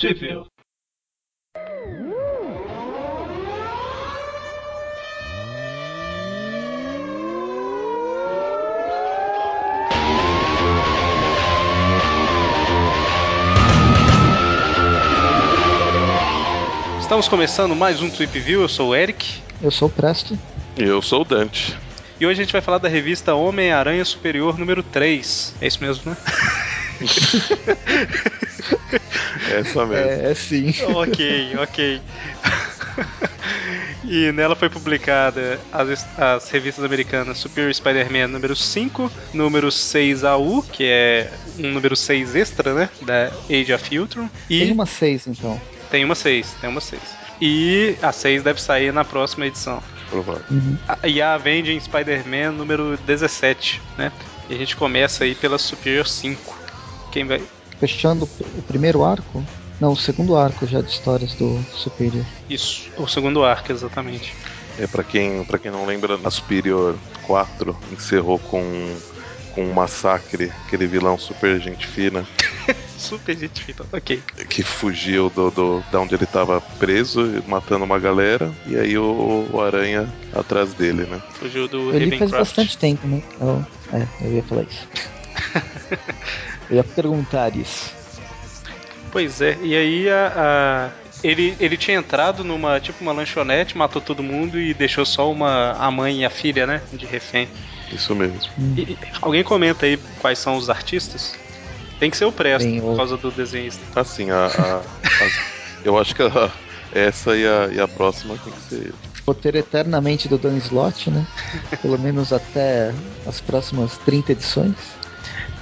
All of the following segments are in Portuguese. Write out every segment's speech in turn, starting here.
Tipo. Estamos começando mais um Tweep View. Eu sou o Eric. Eu sou o Presto. E eu sou o Dante. E hoje a gente vai falar da revista Homem-Aranha Superior número 3. É isso mesmo, né? é essa mesmo. É, é sim. ok, ok. e nela foi publicada as, as revistas americanas Superior Spider-Man número 5, número 6AU, que é um número 6 extra, né? Da Age of Ultron. E tem uma 6 então. Tem uma 6, tem uma 6. E a 6 deve sair na próxima edição. Provável. Uhum. E a Avenging Spider-Man número 17, né? E a gente começa aí pela Superior 5. Quem vai? Fechando o primeiro arco? Não, o segundo arco já de histórias do Superior. Isso, o segundo arco, exatamente. É, para quem, pra quem não lembra, a Superior 4 encerrou com com um massacre, aquele vilão super gente fina. super gente fina, ok. Que fugiu do, do, da onde ele estava preso, matando uma galera, e aí o, o Aranha atrás dele, né? Fugiu do Ele faz bastante tempo, né? Eu, é, eu ia falar isso. eu ia perguntar isso. Pois é, e aí a, a, ele, ele tinha entrado numa tipo uma lanchonete, matou todo mundo e deixou só uma a mãe e a filha, né, de refém. Isso mesmo. E, alguém comenta aí quais são os artistas? Tem que ser o Presto, Bem, por causa do desenhista. Assim, a, a, a eu acho que a, essa e a, e a próxima tem que ser roteiro eternamente do Dan Slott, né? Pelo menos até as próximas 30 edições.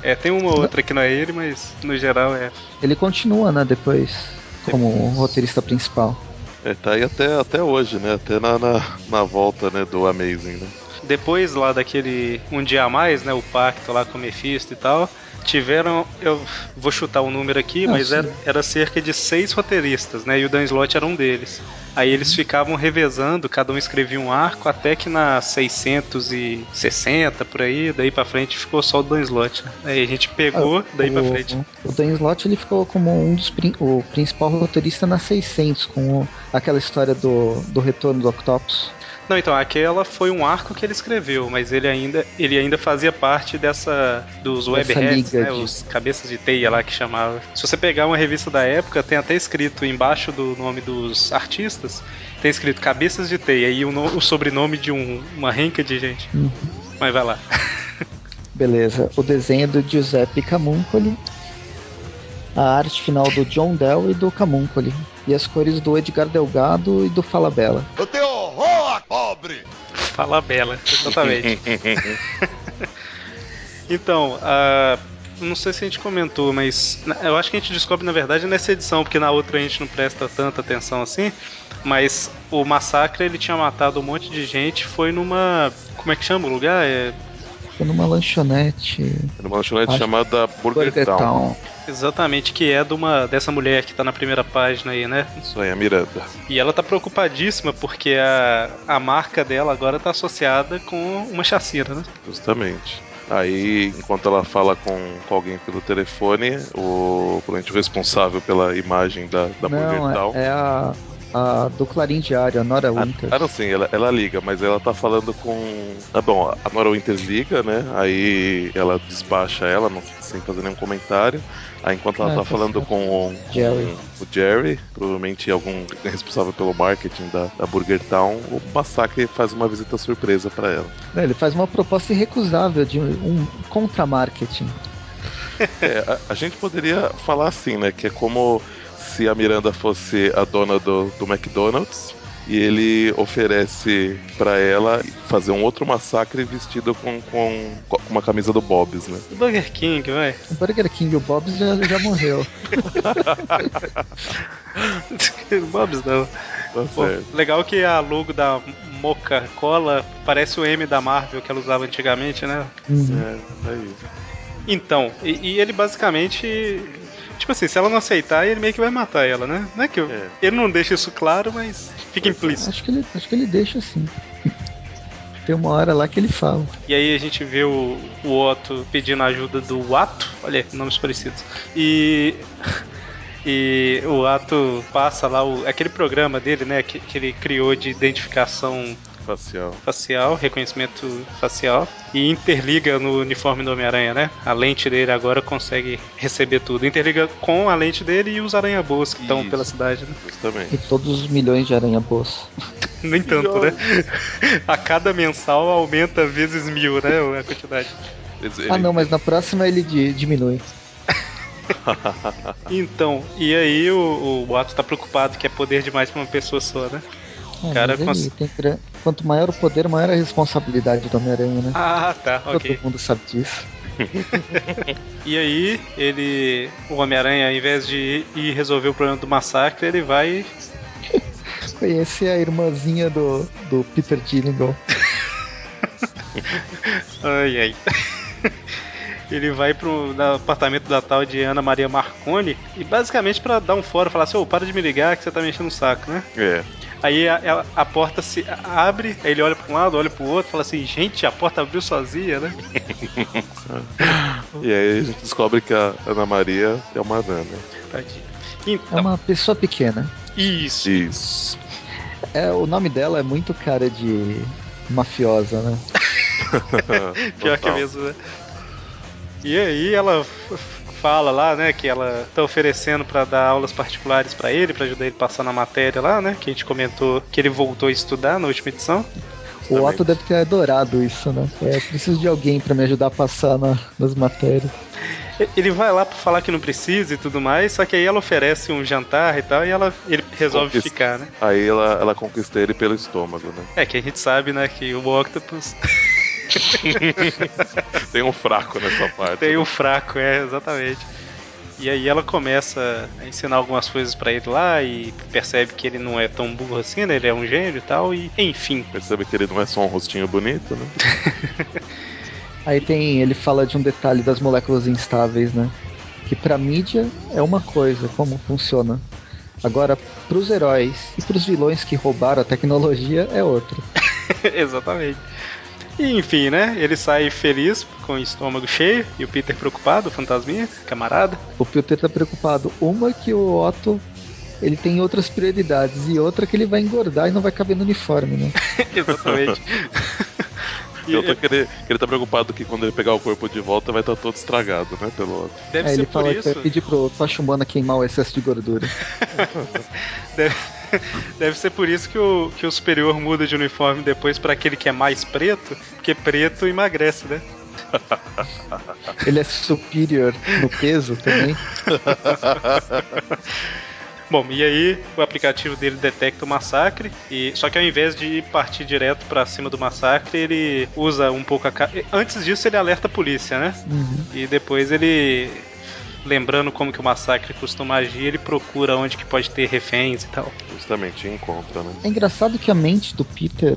É, tem uma outra que não é ele, mas no geral é. Ele continua, né, depois, como depois. roteirista principal. É, tá aí até, até hoje, né? Até na, na, na volta né, do Amazing, né? depois lá daquele Um Dia a Mais, né? O pacto lá com o Mephisto e tal. Tiveram, eu vou chutar o um número aqui, ah, mas era, era, cerca de seis roteiristas, né? E o Dan Slott era um deles. Aí eles uhum. ficavam revezando, cada um escrevia um arco, até que na 660 por aí, daí pra frente ficou só o Dan Slott. Aí a gente pegou, ah, daí o, pra frente. O Dan Slott ele ficou como um dos o principal roteirista na 600, com aquela história do, do retorno do Octopus. Não, então, aquela foi um arco que ele escreveu, mas ele ainda, ele ainda fazia parte dessa dos webheads, né, de... os cabeças de teia lá que chamava. Se você pegar uma revista da época, tem até escrito embaixo do nome dos artistas, tem escrito cabeças de teia e o, no, o sobrenome de um, uma renca de gente. Uhum. Mas vai lá. Beleza. O desenho do Giuseppe Camuncoli. A arte final do John Dell e do Camuncoli. E as cores do Edgar Delgado e do Falabella. Eu tenho horror, pobre! Falabella, exatamente. então, uh, não sei se a gente comentou, mas eu acho que a gente descobre na verdade nessa edição, porque na outra a gente não presta tanta atenção assim. Mas o massacre ele tinha matado um monte de gente, foi numa. Como é que chama o lugar? É foi numa lanchonete. Numa lanchonete Acho... chamada Burger, Burger Town. Town. Exatamente, que é de uma, dessa mulher que tá na primeira página aí, né? Isso aí, a Miranda. E ela tá preocupadíssima porque a, a marca dela agora tá associada com uma chacina, né? Justamente. Aí, enquanto ela fala com, com alguém pelo telefone, o, o responsável pela imagem da, da Não, Burger Town. É, é a a do Clarim Diário, a Nora Winters. Ah, não, sim, ela, ela liga, mas ela tá falando com. Ah, bom, a Nora Winters liga, né? Aí ela despacha ela, não, sem fazer nenhum comentário. Aí enquanto ela ah, tá falando com, com, Jerry. o Jerry, provavelmente algum responsável pelo marketing da, da Burger Town, o Massacre faz uma visita surpresa para ela. É, ele faz uma proposta irrecusável de um contra-marketing. É, a, a gente poderia falar assim, né? Que é como se a Miranda fosse a dona do, do McDonald's e ele oferece para ela fazer um outro massacre vestido com, com, com, uma camisa do Bob's, né? O Burger King, vai. O Burger King, o Bob's já, já morreu. Bob's não. Tá Pô, legal que a logo da Moca Cola parece o M da Marvel que ela usava antigamente, né? Uhum. É, tá aí. Então, e, e ele basicamente Tipo assim, se ela não aceitar, ele meio que vai matar ela, né? Não é que eu, é. ele não deixa isso claro, mas fica implícito. Acho que ele, acho que ele deixa assim. Tem uma hora lá que ele fala. E aí a gente vê o, o Otto pedindo ajuda do Ato. Olha, nomes parecidos. E. E o ato passa lá o, aquele programa dele, né? Que, que ele criou de identificação Facial. facial, reconhecimento facial, e interliga no uniforme do Homem-Aranha, né? A lente dele agora consegue receber tudo. Interliga com a lente dele e os aranha-boas que estão pela cidade, né? Justamente. E todos os milhões de aranha-boas. Nem tanto, né? A cada mensal aumenta vezes mil, né? A quantidade. Ele- Ah, não, mas na próxima ele di- diminui. Então, e aí o, o Otto tá preocupado que é poder demais pra uma pessoa só, né? É, Cara, mas cons- ele tem Quanto maior o poder, maior a responsabilidade do Homem-Aranha, né? Ah, tá, ok. Todo mundo sabe disso. E aí, ele. O Homem-Aranha, ao invés de ir resolver o problema do massacre, ele vai. Conhecer a irmãzinha do, do Peter Gillingham. Ai, ai. Ele vai pro apartamento da tal de Ana Maria Marconi e basicamente pra dar um fora, falar assim: Ô, para de me ligar que você tá me enchendo o saco, né? É. Aí a, ela- a porta se abre, aí ele olha pra um lado, olha pro outro, fala assim: gente, a porta abriu sozinha, né? E aí a gente descobre que a Ana Maria é uma? Tadinho. É Então, uma pessoa pequena. isso. Isso. É, o nome dela é muito cara de mafiosa, né? Pior que é Total. mesmo, né? E aí ela fala lá, né, que ela tá oferecendo pra dar aulas particulares pra ele, pra ajudar ele a passar na matéria lá, né, que a gente comentou que ele voltou a estudar na última edição. O. Otto deve ter adorado isso, né? É, preciso de alguém pra me ajudar a passar na- nas matérias. Ele vai lá pra falar que não precisa e tudo mais, só que aí ela oferece um jantar e tal, e ela, ele resolve Conquista. ficar, né? Aí ela, ela conquista ele pelo estômago, né? É que a gente sabe, né, que o Octopus Tem um fraco nessa parte. tem né? o fraco, é, exatamente. E aí ela começa a ensinar algumas coisas pra ele lá e percebe que ele não é tão burro assim, né? Ele é um gênio e tal, e enfim. Percebe que ele não é só um rostinho bonito, né? Aí tem, ele fala de um detalhe das moléculas instáveis, né? Que pra mídia é uma coisa, como funciona. Agora, pros heróis e pros vilões que roubaram a tecnologia é outra. Exatamente. E enfim, né? Ele sai feliz, com o estômago cheio, e o Peter preocupado, o fantasminha, camarada. O Peter tá preocupado. Uma que o Otto ele tem outras prioridades e outra que ele vai engordar e não vai caber no uniforme, né? Exatamente. E outra que ele, que ele tá preocupado que quando ele pegar o corpo de volta vai estar todo estragado, né? Pelo outro. Deve Aí ser ele por fala que isso. vai pedir pro Tocha Humana queimar o excesso de gordura. Deve, deve ser por isso que o, que o superior muda de uniforme depois pra aquele que é mais preto, porque preto emagrece, né? Ele é superior no peso também. Bom, e aí o aplicativo dele detecta o massacre, e só que ao invés de partir direto pra cima do massacre, ele usa um pouco a. Antes disso, ele alerta a polícia, né? Uhum. E depois ele. Lembrando como que o massacre costuma agir, ele procura onde que pode ter reféns e tal. Justamente encontra, né? É engraçado que a mente do Peter,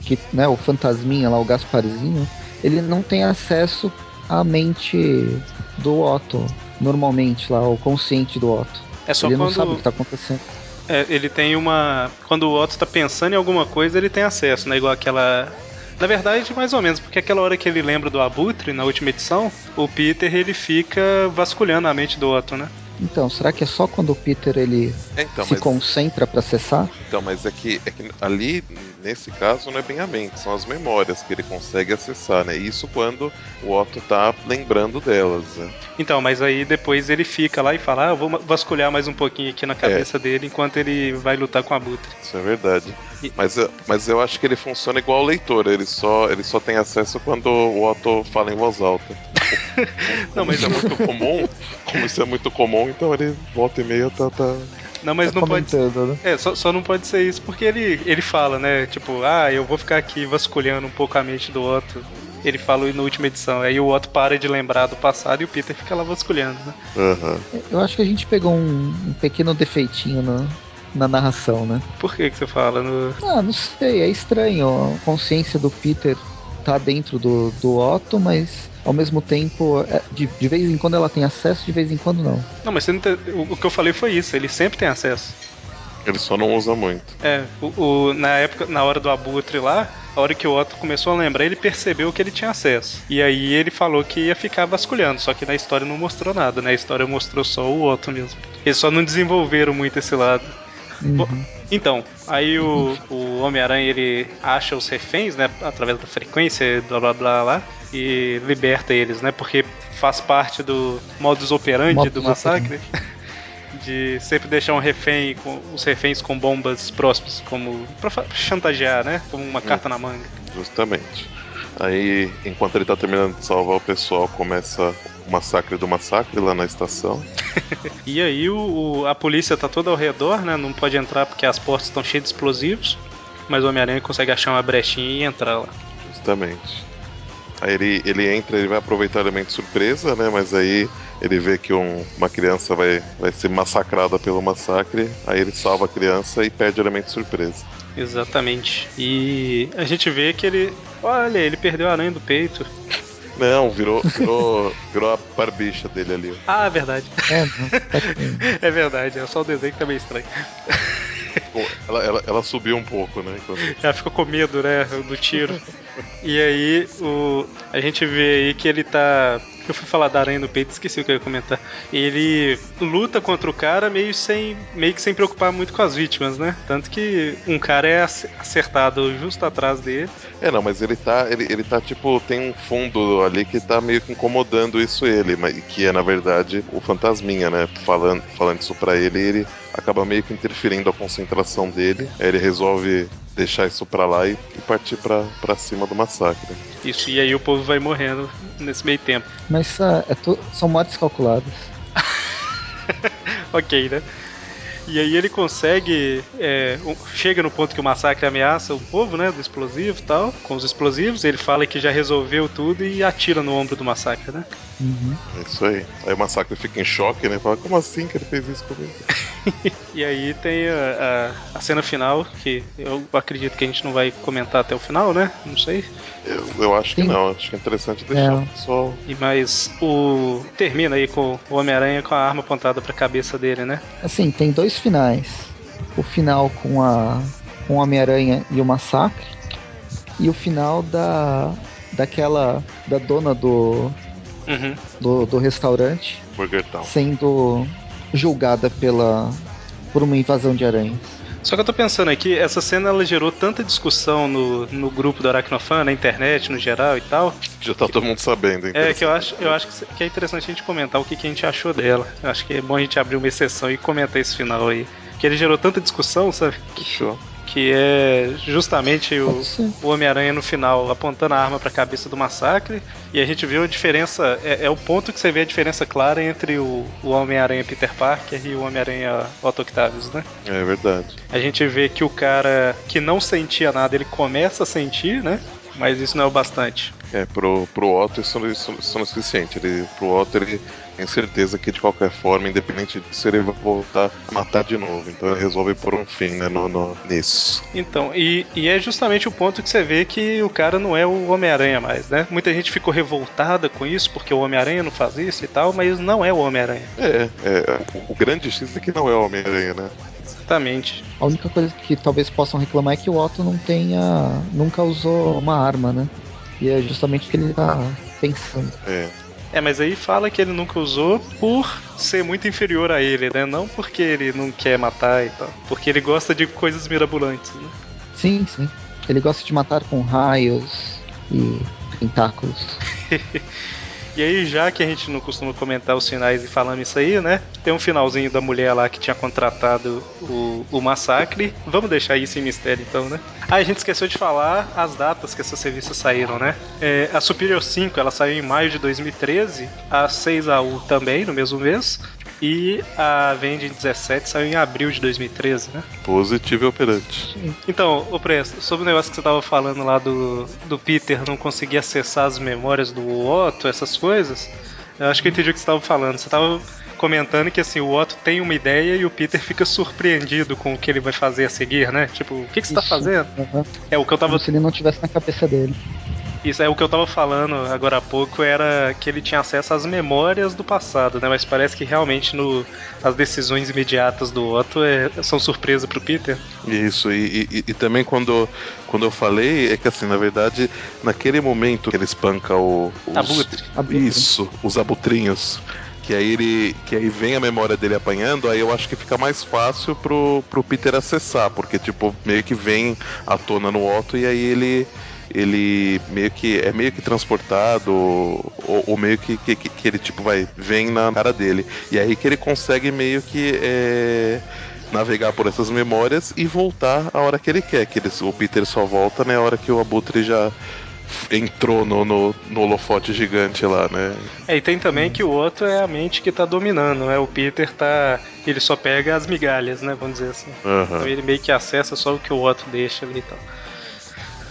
que né, o fantasminha lá, o Gasparzinho, ele não tem acesso à mente do Otto, normalmente lá, o consciente do Otto. É só ele não sabe o quando que tá acontecendo. é, ele tem uma. Quando o Otto tá pensando em alguma coisa, ele tem acesso, né? Igual aquela. Na verdade, mais ou menos, porque aquela hora que ele lembra do Abutre na última edição, o Peter ele fica vasculhando a mente do Otto, né? Então, será que é só quando o Peter ele É, então, se mas, concentra pra acessar? então, mas é que, é que ali, nesse caso, não é bem a mente, são as memórias que ele consegue acessar, né? Isso quando o Otto tá lembrando delas, né? Então, mas aí depois ele fica lá e fala: Ah, eu vou vasculhar mais um pouquinho aqui na cabeça dele enquanto ele vai lutar com o Abutre. Isso é verdade. Mas, eu- mas eu acho que ele funciona igual o leitor, ele só, ele só tem acesso quando o Otto fala em voz alta. Não, mas isso é muito comum, como isso é muito comum, então ele volta e meia tá, tá... Não, mas Tá não pode né? É, só, só não pode ser isso porque ele, ele fala, né? Tipo, ah, eu vou ficar aqui vasculhando um pouco a mente do Otto. Ele falou na última edição. Aí o Otto para de lembrar do passado e o Peter fica lá vasculhando, né? Aham. Eu acho que a gente pegou um, um pequeno defeitinho na, na narração, né? Por que que você fala? No... Ah, não sei, é estranho. A consciência do Peter tá dentro do, do Otto, mas ao mesmo tempo, é, de, de vez em quando ela tem acesso, de vez em quando não. Não, mas você não tem- o, o que eu falei foi isso. Ele sempre tem acesso. Ele só não usa muito. É, o, o- na época, na hora do abutre lá, a hora que o Otto começou a lembrar, ele percebeu que ele tinha acesso. E aí ele falou que ia ficar vasculhando, só que na história não mostrou nada, né? A história mostrou só o Otto mesmo. Eles só não desenvolveram muito esse lado. Uhum. Então, aí o, o Homem-Aranha ele acha os reféns, né? Através da frequência, blá blá blá lá, e liberta eles, né? Porque faz parte do modus operandi Modus do massacre. De sempre deixar um refém com os reféns com bombas próximas, como pra fa- chantagear, né? Como uma carta na manga. Justamente. Aí, enquanto ele tá terminando de salvar o pessoal, começa o massacre do massacre lá na estação. E aí o, o- a polícia tá toda ao redor, né? Não pode entrar porque as portas estão cheias de explosivos. Mas o Homem-Aranha consegue achar uma brechinha e entrar lá. Justamente. Aí ele, ele entra, ele vai aproveitar o elemento surpresa, né? Mas aí ele vê que um- uma criança vai, vai ser massacrada pelo massacre. Aí ele salva a criança e perde o elemento surpresa. Exatamente. E a gente vê que ele. Olha, ele perdeu a aranha do peito. Não, virou, virou, virou a barbicha dele ali. Ah, é verdade. É, não, tá. É verdade, é só o desenho que tá meio estranho. Ela, ela, ela subiu um pouco, né? Quando- Ela ficou com medo, né, do tiro. E aí, o, a gente vê aí que ele tá. Eu fui falar da aranha no peito, esqueci o que eu ia comentar. Ele luta contra o cara meio sem, meio que sem preocupar muito com as vítimas, né? Tanto que um cara é ac- acertado justo atrás dele. É, não, mas ele tá, ele, ele tá tipo, tem um fundo ali que tá meio que incomodando isso ele, mas que é na verdade o fantasminha, né? Falando, falando isso pra ele, ele acaba meio que interferindo a concentração dele. Aí ele resolve deixar isso pra lá e, e partir pra, pra cima do massacre. Isso, e aí o povo vai morrendo nesse meio tempo. Mas ah, é to- são mortes calculadas. Ok, né? E aí ele consegue. é, um- chega no ponto que o massacre ameaça o povo, né? Do explosivo e tal. Com os explosivos. Ele fala que já resolveu tudo e atira no ombro do massacre, né? Uhum. É isso aí. Aí o massacre fica em choque, né? Fala, como assim que ele fez isso comigo? E aí tem a, a- a cena final, que eu acredito que a gente não vai comentar até o final, né? Não sei. Eu, eu acho que Sim. não, acho que é interessante deixar É. o pessoal. E mas o. Termina aí com o Homem-Aranha com a arma apontada pra cabeça dele, né? Assim, tem dois finais. O final com a com o Homem-Aranha e o massacre. E o final da daquela da dona do, Uhum. do, do restaurante Burger Town. sendo julgada pela por uma invasão de aranhas. Só que eu tô pensando aqui, essa cena ela gerou tanta discussão no, no grupo do Aracnofan, na internet, no geral e tal. Já tá todo mundo sabendo, hein? É que eu acho, eu acho que, é interessante a gente comentar o que, que a gente achou dela. Eu acho que é bom a gente abrir uma exceção e comentar esse final aí. Porque ele gerou tanta discussão, sabe? Que, Fechou. Que é justamente o, o Homem-Aranha no final apontando a arma pra cabeça do massacre. E a gente viu a diferença. É, é o ponto que você vê a diferença clara entre o, o Homem-Aranha Peter Parker e o Homem-Aranha Otto Octavius, né? É verdade. A gente vê que o cara que não sentia nada, ele começa a sentir, né? Mas isso não é o bastante. É, pro, pro Otto isso, isso, isso não é suficiente. Ele, pro Otto ele tem certeza que de qualquer forma, independente disso, ele vai voltar a matar de novo. Então ele resolve pôr um fim né, no, no- nisso. Então, e, e é justamente o ponto que você vê que o cara não é o Homem-Aranha mais, né? Muita gente ficou revoltada com isso, porque o Homem-Aranha não faz isso e tal, mas não é o Homem-Aranha. É, é o, o grande X é que não é o Homem-Aranha, né? Exatamente. A única coisa que talvez possam reclamar é que o Otto não tenha. nunca usou uma arma, né? E é justamente o que ele tá pensando. É. É, mas aí fala que ele nunca usou por ser muito inferior a ele, né? Não porque ele não quer matar e tal. Porque ele gosta de coisas mirabolantes, né? Sim, sim. Ele gosta de matar com raios e tentáculos. E aí, já que a gente não costuma comentar os finais e falando isso aí, né? Tem um finalzinho da mulher lá que tinha contratado o, o massacre. Vamos deixar isso em mistério então, né? Ah, a gente esqueceu de falar as datas que essas revistas saíram, né? É, a Superior 5, ela saiu em maio de 2013, a 6AU também, no mesmo mês. E a Vende 17 saiu em abril de 2013, né? Positivo e operante. Então, o Presto, sobre o negócio que você tava falando lá do, do Peter não conseguir acessar as memórias do Otto, essas coisas, eu acho que eu entendi o que você tava falando. Você tava comentando que assim, o Otto tem uma ideia e o Peter fica surpreendido com o que ele vai fazer a seguir, né? Tipo, o que, que você tá Isso. fazendo? Aham. É o que eu tava. Como se ele não tivesse na cabeça dele. Isso é o que eu tava falando agora há pouco, era que ele tinha acesso às memórias do passado, né? Mas parece que realmente no, as decisões imediatas do Otto é- são surpresa pro Peter. Isso, e, e- e também quando, quando eu falei, é que assim, na verdade, naquele momento que ele espanca o. Os, Abutre. Abutre. Isso, os abutrinhos. Que aí ele. Que aí vem a memória dele apanhando, aí eu acho que fica mais fácil pro, pro Peter acessar, porque tipo, meio que vem à tona no Otto e aí ele ele meio que é meio que transportado ou, ou meio que, que, que, ele tipo vai vem na cara dele e aí que ele consegue meio que é, navegar por essas memórias e voltar a hora que ele quer que ele, o Peter só volta na né, hora que o Abutre já entrou no, no, no, holofote gigante lá, né? É, e tem também que o outro é a mente que tá dominando, né? O Peter tá. Ele só pega as migalhas, né? Vamos dizer assim. Uhum. Então ele meio que acessa só o que o outro deixa ali e tal.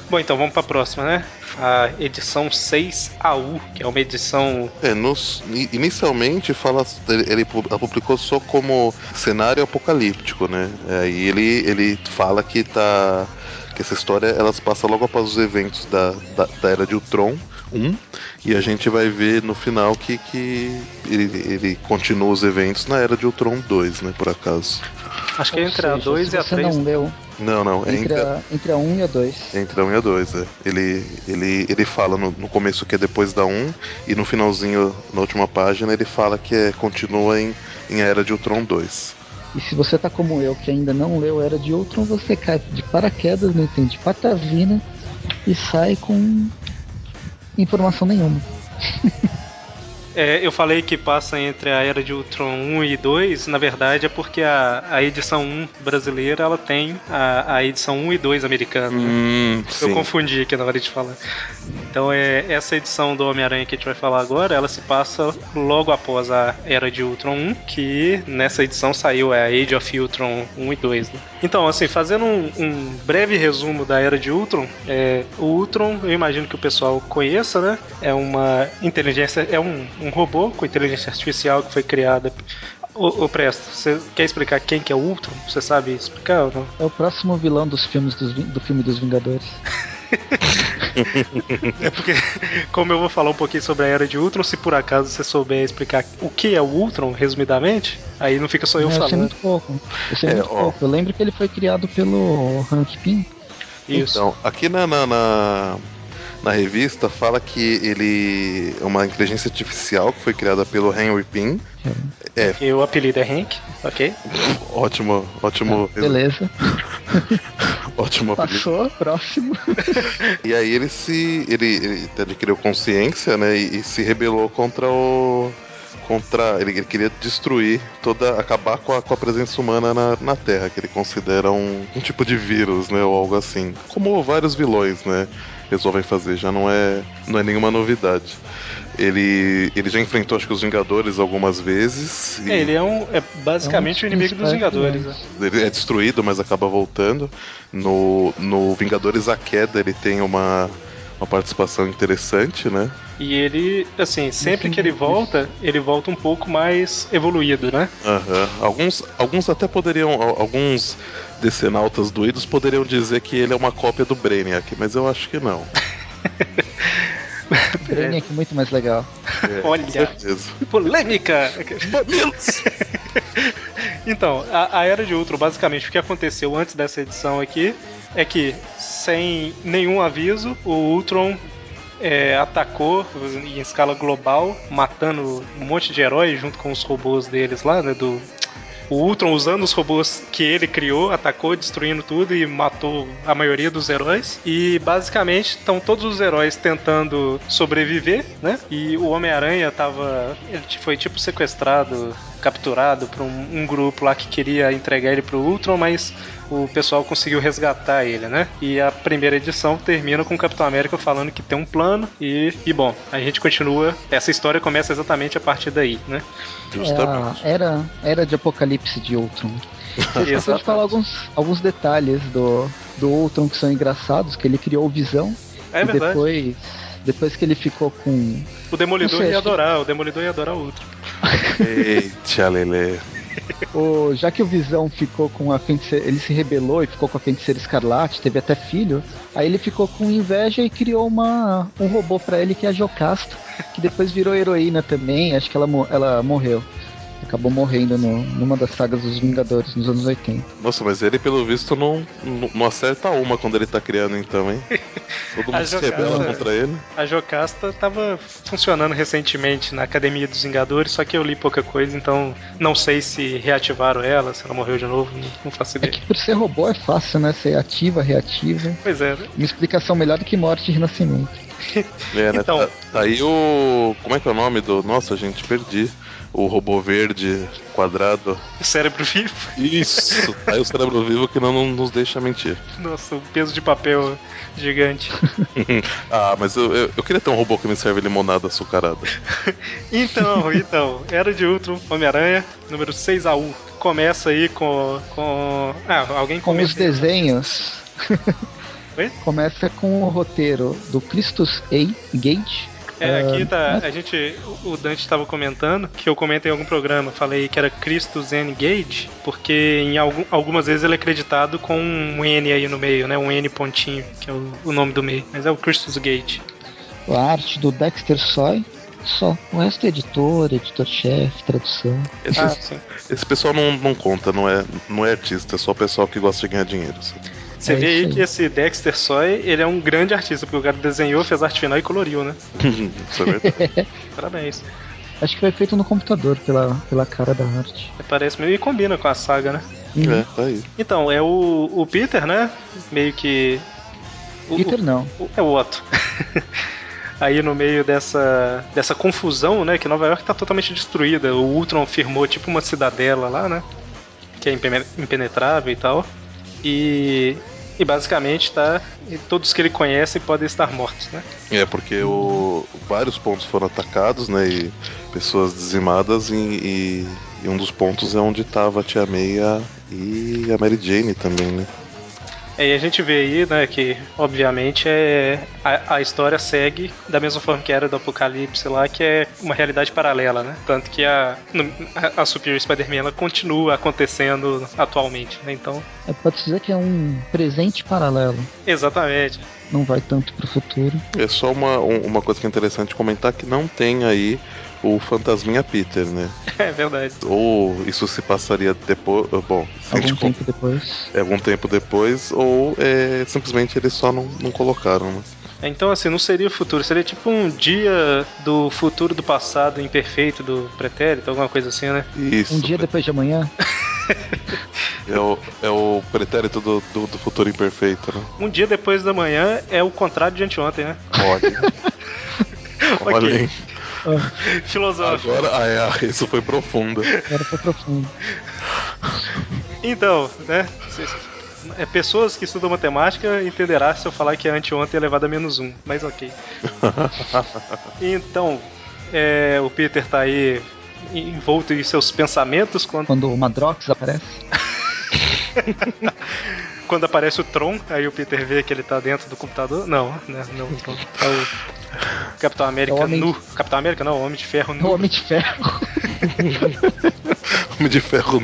Bom, então vamos para a próxima, né? A edição 6AU, que é uma edição. É, nos, inicialmente fala, ele, ele publicou só como cenário apocalíptico, né? Aí ele, ele fala que tá. que essa história ela se passa logo após os eventos da, da, da Era de Ultron 1, e a gente vai ver no final que, que ele, ele continua os eventos na Era de Ultron 2, né? Por acaso. Acho que é entre seja, a 2 e a 3. Você não leu não, não. É entre, a, entre a 1 e a 2. Entre a 1 e a 2, é. Ele, ele, ele fala no, no começo que é depois da 1 e no finalzinho, na última página, ele fala que é, continua em, em Era de Ultron 2. E se você tá como eu, que ainda não leu Era de Ultron, você cai de paraquedas, não entende patavina e sai com informação nenhuma. É, eu falei que passa entre a Era de Ultron 1 e 2, na verdade é porque a, a edição 1 brasileira ela tem a, a edição 1 e 2 americana. Né? Hum, eu confundi aqui na hora de falar. Então é essa edição do Homem-Aranha que a gente vai falar agora, ela se passa logo após a Era de Ultron 1, que nessa edição saiu é a Age of Ultron 1 e 2. Né? Então, assim, fazendo um, um, breve resumo da Era de Ultron, é, o Ultron, eu imagino que o pessoal conheça, né? É uma inteligência, é um, um robô com inteligência artificial que foi criada Ô, ô Presto, você quer explicar quem que é o Ultron? Você sabe explicar ou não? É o próximo vilão dos filmes dos, do filme dos Vingadores. é porque, como eu vou falar um pouquinho sobre a Era de Ultron, se por acaso você souber explicar o que é o Ultron, resumidamente, aí não fica só eu, eu falando. Eu sei muito pouco. Eu sei é, muito ó. pouco. Eu lembro que ele foi criado pelo Hank Pym. Isso. Então, aqui na, na, na, na, revista fala que ele é uma inteligência artificial que foi criada pelo Henry Pym. É. E o apelido é Hank, ok? Ótimo, ótimo. Ah, beleza. Ótimo Passou, próximo. e aí ele se. ele, ele adquiriu consciência, né? E, e se rebelou contra o contra. Ele, ele, queria destruir toda. acabar com a, com a presença humana na, na Terra, que ele considera um, um, tipo de vírus, né? Ou algo assim. Como vários vilões, né? Resolvem fazer, já não é, não é nenhuma novidade. Ele, ele já enfrentou, acho que, os Vingadores algumas vezes. E... É, ele é, um, é basicamente é um o inimigo dos Vingadores. Né? Ele é destruído, mas acaba voltando. No, no Vingadores A Queda, ele tem uma, uma participação interessante, né? E ele, assim, sempre que ele volta, ele volta um pouco mais evoluído, né? Uhum. Alguns, alguns até poderiam. Alguns decenautas doidos poderiam dizer que ele é uma cópia do Brainiac, mas eu acho que não. Brainiac é muito mais legal. É, Olha, polêmica! então, a, a, Era de Ultron, basicamente, o que aconteceu antes dessa edição aqui é que, sem nenhum aviso, o Ultron é, atacou em escala global, matando um monte de heróis junto com os robôs deles lá, né? Do, o Ultron, usando os robôs que ele criou, atacou, destruindo tudo e matou a maioria dos heróis. E basicamente estão todos os heróis tentando sobreviver, né? E o Homem-Aranha tava. Ele foi tipo sequestrado, capturado por um, um grupo lá que queria entregar ele pro Ultron, mas o pessoal conseguiu resgatar ele, né? E a primeira edição termina com o Capitão América falando que tem um plano e, e bom, a gente continua. Essa história começa exatamente a partir daí, né? Justamente. É era, era de Apocalipse de Ultron. Você de falar alguns, alguns detalhes do, do Ultron que são engraçados, que ele criou visão. É e verdade. depois depois que ele ficou com. O Demolidor sei, ia adorar, o Demolidor ia adorar o Ultron. Eita, Lele o, já que o Visão ficou com a feiticeira, ele se rebelou e ficou com a feiticeira escarlate, teve até filho, aí ele ficou com inveja e criou uma, um robô para ele que é a Jocasta, que depois virou heroína também, acho que ela, ela morreu. Acabou morrendo no, numa das sagas dos Vingadores nos anos 80. Nossa, mas ele, pelo visto, não, não, não acerta uma quando ele tá criando, então, hein? Todo mundo se rebela contra ele. A Jocasta tava funcionando recentemente na Academia dos Vingadores, só que eu li pouca coisa, então não sei se reativaram ela, se ela morreu de novo, não, não faço É ideia. que por ser robô é fácil, né? Ser ativa, reativa. Pois é, né? Uma explicação melhor do que morte e renascimento. É, né? Então- Tá, tá aí o. Como é que é o nome do. Nossa, gente, perdi. O robô verde quadrado. Cérebro vivo. Isso! Tá aí o cérebro vivo que não, não nos deixa mentir. Nossa, o peso de papel gigante. ah, mas eu, eu, eu queria ter um robô que me serve limonada açucarada. Então, então, Era de Ultron, Homem-Aranha, número 6AU. Começa aí com. com. Ah, alguém Com os aí. desenhos. Oi? Começa com o roteiro do Christus A. Gage. É, aqui Ah, tá. A gente. O Dante estava comentando que eu comentei em algum programa. Falei que era Christus N Gage, porque em algum, algumas vezes ele é acreditado com um N aí no meio, né? Um N pontinho, que é o, o nome do meio. Mas é o Christus Gage. A arte do Dexter Soy. Só. O resto é editor, editor-chefe, tradução. Esse, Ah, sim. esse pessoal não, não conta, não é, não é artista, é só pessoal que gosta de ganhar dinheiro. sabe? Você É vê aí que esse Dexter Soy, ele é um grande artista, porque o cara desenhou, fez arte final e coloriu, né? Isso é verdade. Parabéns. Acho que foi feito no computador pela, pela cara da arte. Parece meio e combina com a saga, né? Uhum. é, tá aí. Então, é o, o Peter, né? Meio que. o- Peter não. o- é o Otto. Aí no meio dessa, dessa confusão, né? Que Nova York tá totalmente destruída. O Ultron firmou tipo uma cidadela lá, né? Que é impene- impenetrável e tal. E, e basicamente tá. e todos que ele conhece podem estar mortos, né? É, porque o, vários pontos foram atacados, né? E pessoas dizimadas, e, e- e um dos pontos é onde tava a Tia May e a, e a Mary Jane também, né? Aí a gente vê aí, né, que obviamente é a, a história segue da mesma forma que era do Apocalipse lá, que é uma realidade paralela, né? Tanto que a, a, a Superior Spider-Man ela continua acontecendo atualmente, né? Então, É, pode dizer que é um presente paralelo. exatamente. Não vai tanto pro futuro. É só uma, um- uma coisa que é interessante comentar que não tem aí o fantasminha Peter, né? É verdade. Ou isso se passaria depois. Bom, se a Algum com- tempo depois. é algum tempo depois, ou é, simplesmente eles só não, não colocaram, né? Então, assim, não seria o futuro, seria tipo um dia do futuro do passado imperfeito do pretérito, alguma coisa assim, né? Isso. Um dia depois de amanhã. É o, é o pretérito do, do, do futuro imperfeito, né? Um dia depois da manhã é o contrário de anteontem, né? Olha. Olha, Filosófico. Agora, ah, é, isso foi profundo. Agora foi profundo. Então, né? é, pessoas que estudam matemática entenderá se eu falar que é anteontem elevado a menos um, mas ok. Então, é, o Peter tá aí envolto em seus pensamentos quando, Quando o Madrox aparece. quando aparece o Tron, aí o Peter vê que ele tá dentro do computador. Não, né? Não, o Tron. É o Capitão América É o Homem- nu. Capitão América não, o Homem de Ferro É o nu. Homem de Ferro. Homem de ferro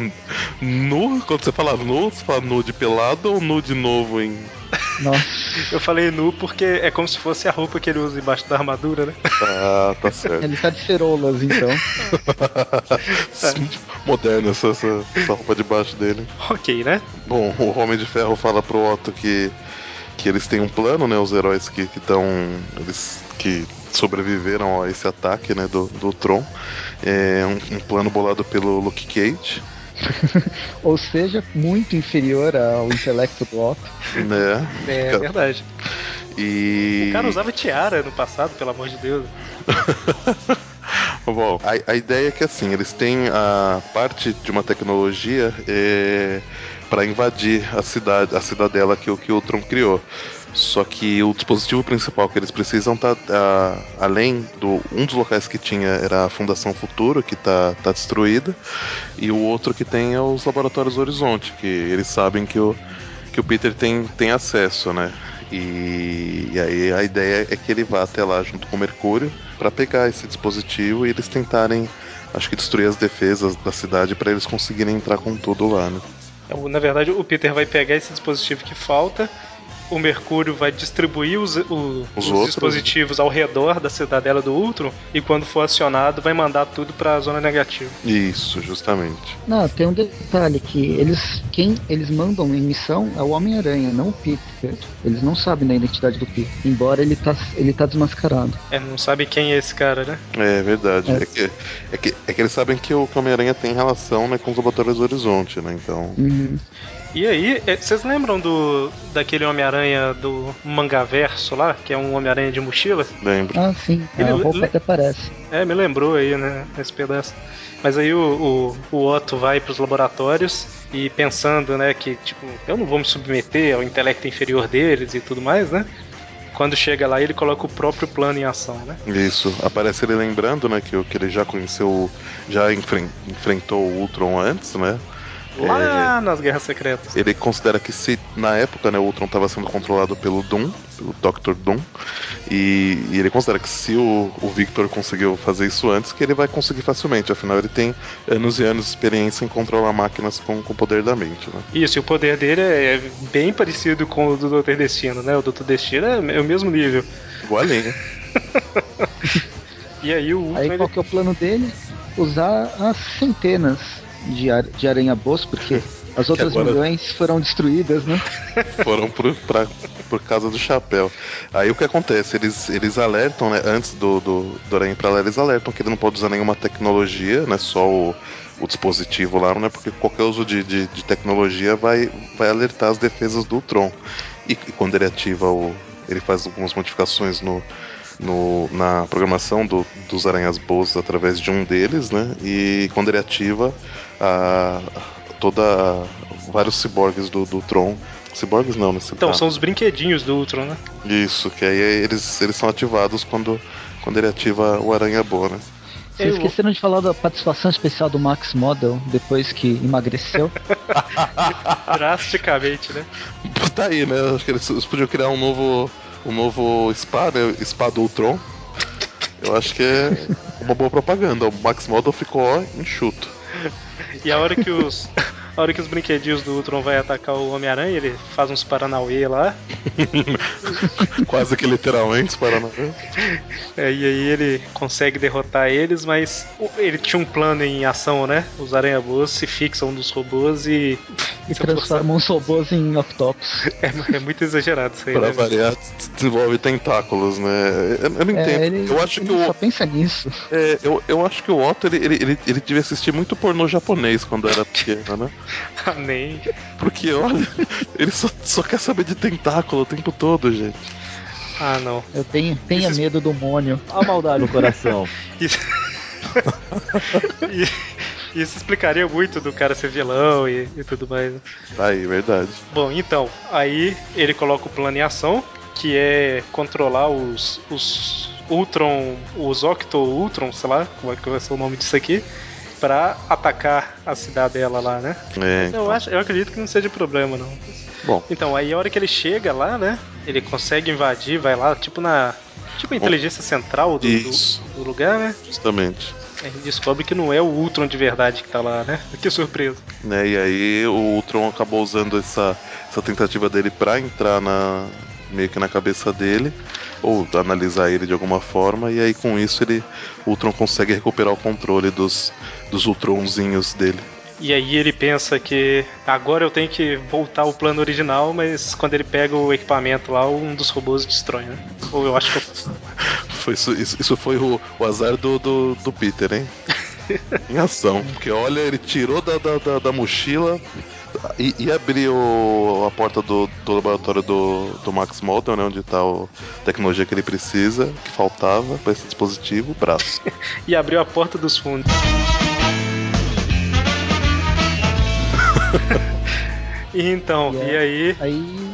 nu? Quando você fala nu, você fala nu de pelado ou nu de novo em. Nossa. Eu falei nu porque é como se fosse a roupa que ele usa embaixo da armadura, né? Ah, tá certo. Ele tá de ceroulas, então. Moderno essa, essa, essa roupa debaixo dele. Ok, né? Bom, o Homem de Ferro fala pro Otto que, que eles têm um plano, né? Os heróis que estão. Eles que sobreviveram a esse ataque, né? Do, do Tron. É um, um plano bolado pelo Luke Cage, Ou seja, muito inferior ao intelecto do Otto. É Cara, verdade. E. O cara usava tiara no passado, pelo amor de Deus. Bom, a, a ideia é que assim, eles têm a parte de uma tecnologia é, para invadir a cidade, a cidadela que, o- que o Tron criou. Só que o dispositivo principal que eles precisam tá ah, além do um dos locais que tinha era a Fundação Futuro que tá, tá destruída e o outro que tem é os laboratórios Horizonte que eles sabem que o que o Peter tem, tem acesso, né? E, e aí a ideia é que ele vá até lá junto com o Mercúrio para pegar esse dispositivo e eles tentarem, acho que destruir as defesas da cidade para eles conseguirem entrar com tudo lá, né? Na verdade, o Peter vai pegar esse dispositivo que falta o Mercúrio vai distribuir os, o, os, os dispositivos ao redor da cidadela do Ultron e quando for acionado vai mandar tudo para a zona negativa. Isso, justamente. Não, tem um detalhe que eles quem eles mandam em missão é o Homem-Aranha, não o Peter. Eles não sabem da identidade do Peter, embora ele tá ele tá desmascarado. É, não sabe quem é esse cara, né? É verdade. É, é que, é, que, é que eles sabem que o Homem-Aranha tem relação né, com os laboratórios do Horizonte, né? Então. Uhum. E aí, é, vocês lembram do daquele Homem-Aranha do Mangaverso lá, que é um Homem-Aranha de mochila? Lembro. Ah, sim. Ele, a roupa até parece. É, me lembrou aí, né, nesse pedaço. Mas aí o, o, o Otto vai para os laboratórios e pensando, né, que tipo, eu não vou me submeter ao intelecto inferior deles e tudo mais, né? Quando chega lá, ele coloca o próprio plano em ação, né? Isso. Aparece ele lembrando, né, que, que ele já conheceu, já enfren enfrentou o Ultron antes, né? Lá é, nas Guerras Secretas. Ele considera que se na época né, o Ultron estava sendo controlado pelo Doom, pelo Dr. Doom, e, e ele considera que se o, o, Victor conseguiu fazer isso antes, que ele vai conseguir facilmente. Afinal, ele tem anos e anos de experiência em controlar máquinas com, com o poder da mente. Né? Isso, e o poder dele é bem parecido com o do Dr. Destino, né? O Dr. Destino é, é o mesmo nível. Igualinho. e aí o Ultron. Aí qual que é o plano dele? Usar as centenas de, ar, de aranha-boas, porque as outras agora... milhões foram destruídas, né? foram por, pra, por causa do chapéu. Aí o que acontece? Eles, eles alertam, né? Antes do, do, do Aranha pra lá, eles alertam que ele não pode usar nenhuma tecnologia, né? Só o, o dispositivo lá, né? Porque qualquer uso de, de, de tecnologia vai, vai alertar as defesas do Tron. E, e quando ele ativa o. Ele faz algumas modificações no, no, na programação do, dos aranhas boas através de um deles, né? E quando ele ativa, a, toda vários ciborgues do, do Tron. Ciborgues não, nesse Então, são os brinquedinhos do Ultron, né? Isso, que aí eles, eles são ativados quando, quando ele ativa o Aranha Boa, né? Vocês esqueceram de falar da participação especial do Max Model depois que emagreceu? Drasticamente, né? Tá aí, né? Acho que eles, eles podiam criar um novo o novo Spa, né? Spa do Ultron. Eu acho que é uma boa propaganda. O Max Model ficou ó, enxuto. E a hora que os. A hora que os brinquedinhos do Ultron vai atacar o Homem-Aranha, ele faz uns Paranauê lá. Quase que literalmente os Paranauê. É, e aí ele consegue derrotar eles, mas ele tinha um plano em ação, né? Os aranha-boas se fixam nos robôs e. E transformam os robôs em octopus. É, é, muito exagerado isso aí. Pra né? variar, desenvolve tentáculos, né? Eu, eu não é, entendo. É, ele, eu acho ele que o. Só pensa nisso. É, eu, eu acho que o Otto ele, ele, ele, ele devia assistir muito pornô japonês quando era pequeno, né? Ah, nem. Porque, olha, ele só, só quer saber de tentáculo o tempo todo, gente. Ah, não. Eu tenho, tenha Isso... medo do mônio. A maldade no coração. Isso... Isso explicaria muito do cara ser vilão e, e tudo mais. Aí, verdade. Bom, então, aí ele coloca o plano em ação, que é controlar os, os Ultron, os Octo Ultron, sei lá, como é que vai ser o nome disso aqui, para atacar a cidadela lá, né? É, então. eu, acho, eu acredito que não seja problema, não. Bom. Então, aí a hora que ele chega lá, né? Ele consegue invadir, vai lá, tipo na. Tipo a inteligência Bom, central do, do, do, lugar, né? Justamente. A gente descobre que não é o Ultron de verdade que tá lá, né? Que surpresa. Né, e aí o Ultron acabou usando essa, essa tentativa dele pra entrar na, meio que na cabeça dele, ou analisar ele de alguma forma, e aí com isso ele, o Ultron consegue recuperar o controle dos, dos Ultronzinhos dele. E aí ele pensa que agora eu tenho que voltar ao plano original, mas quando ele pega o equipamento lá, um dos robôs destrói, né? Ou eu acho que foi isso, isso, foi o, o azar do, do, do Peter, hein? em ação. Porque olha, ele tirou da, da, da, da mochila e, e abriu a porta do, do laboratório do, do Max Model, né? Onde tá a tecnologia que ele precisa, que faltava para esse dispositivo, braço. e abriu a porta dos fundos. então, e, e aí. Aí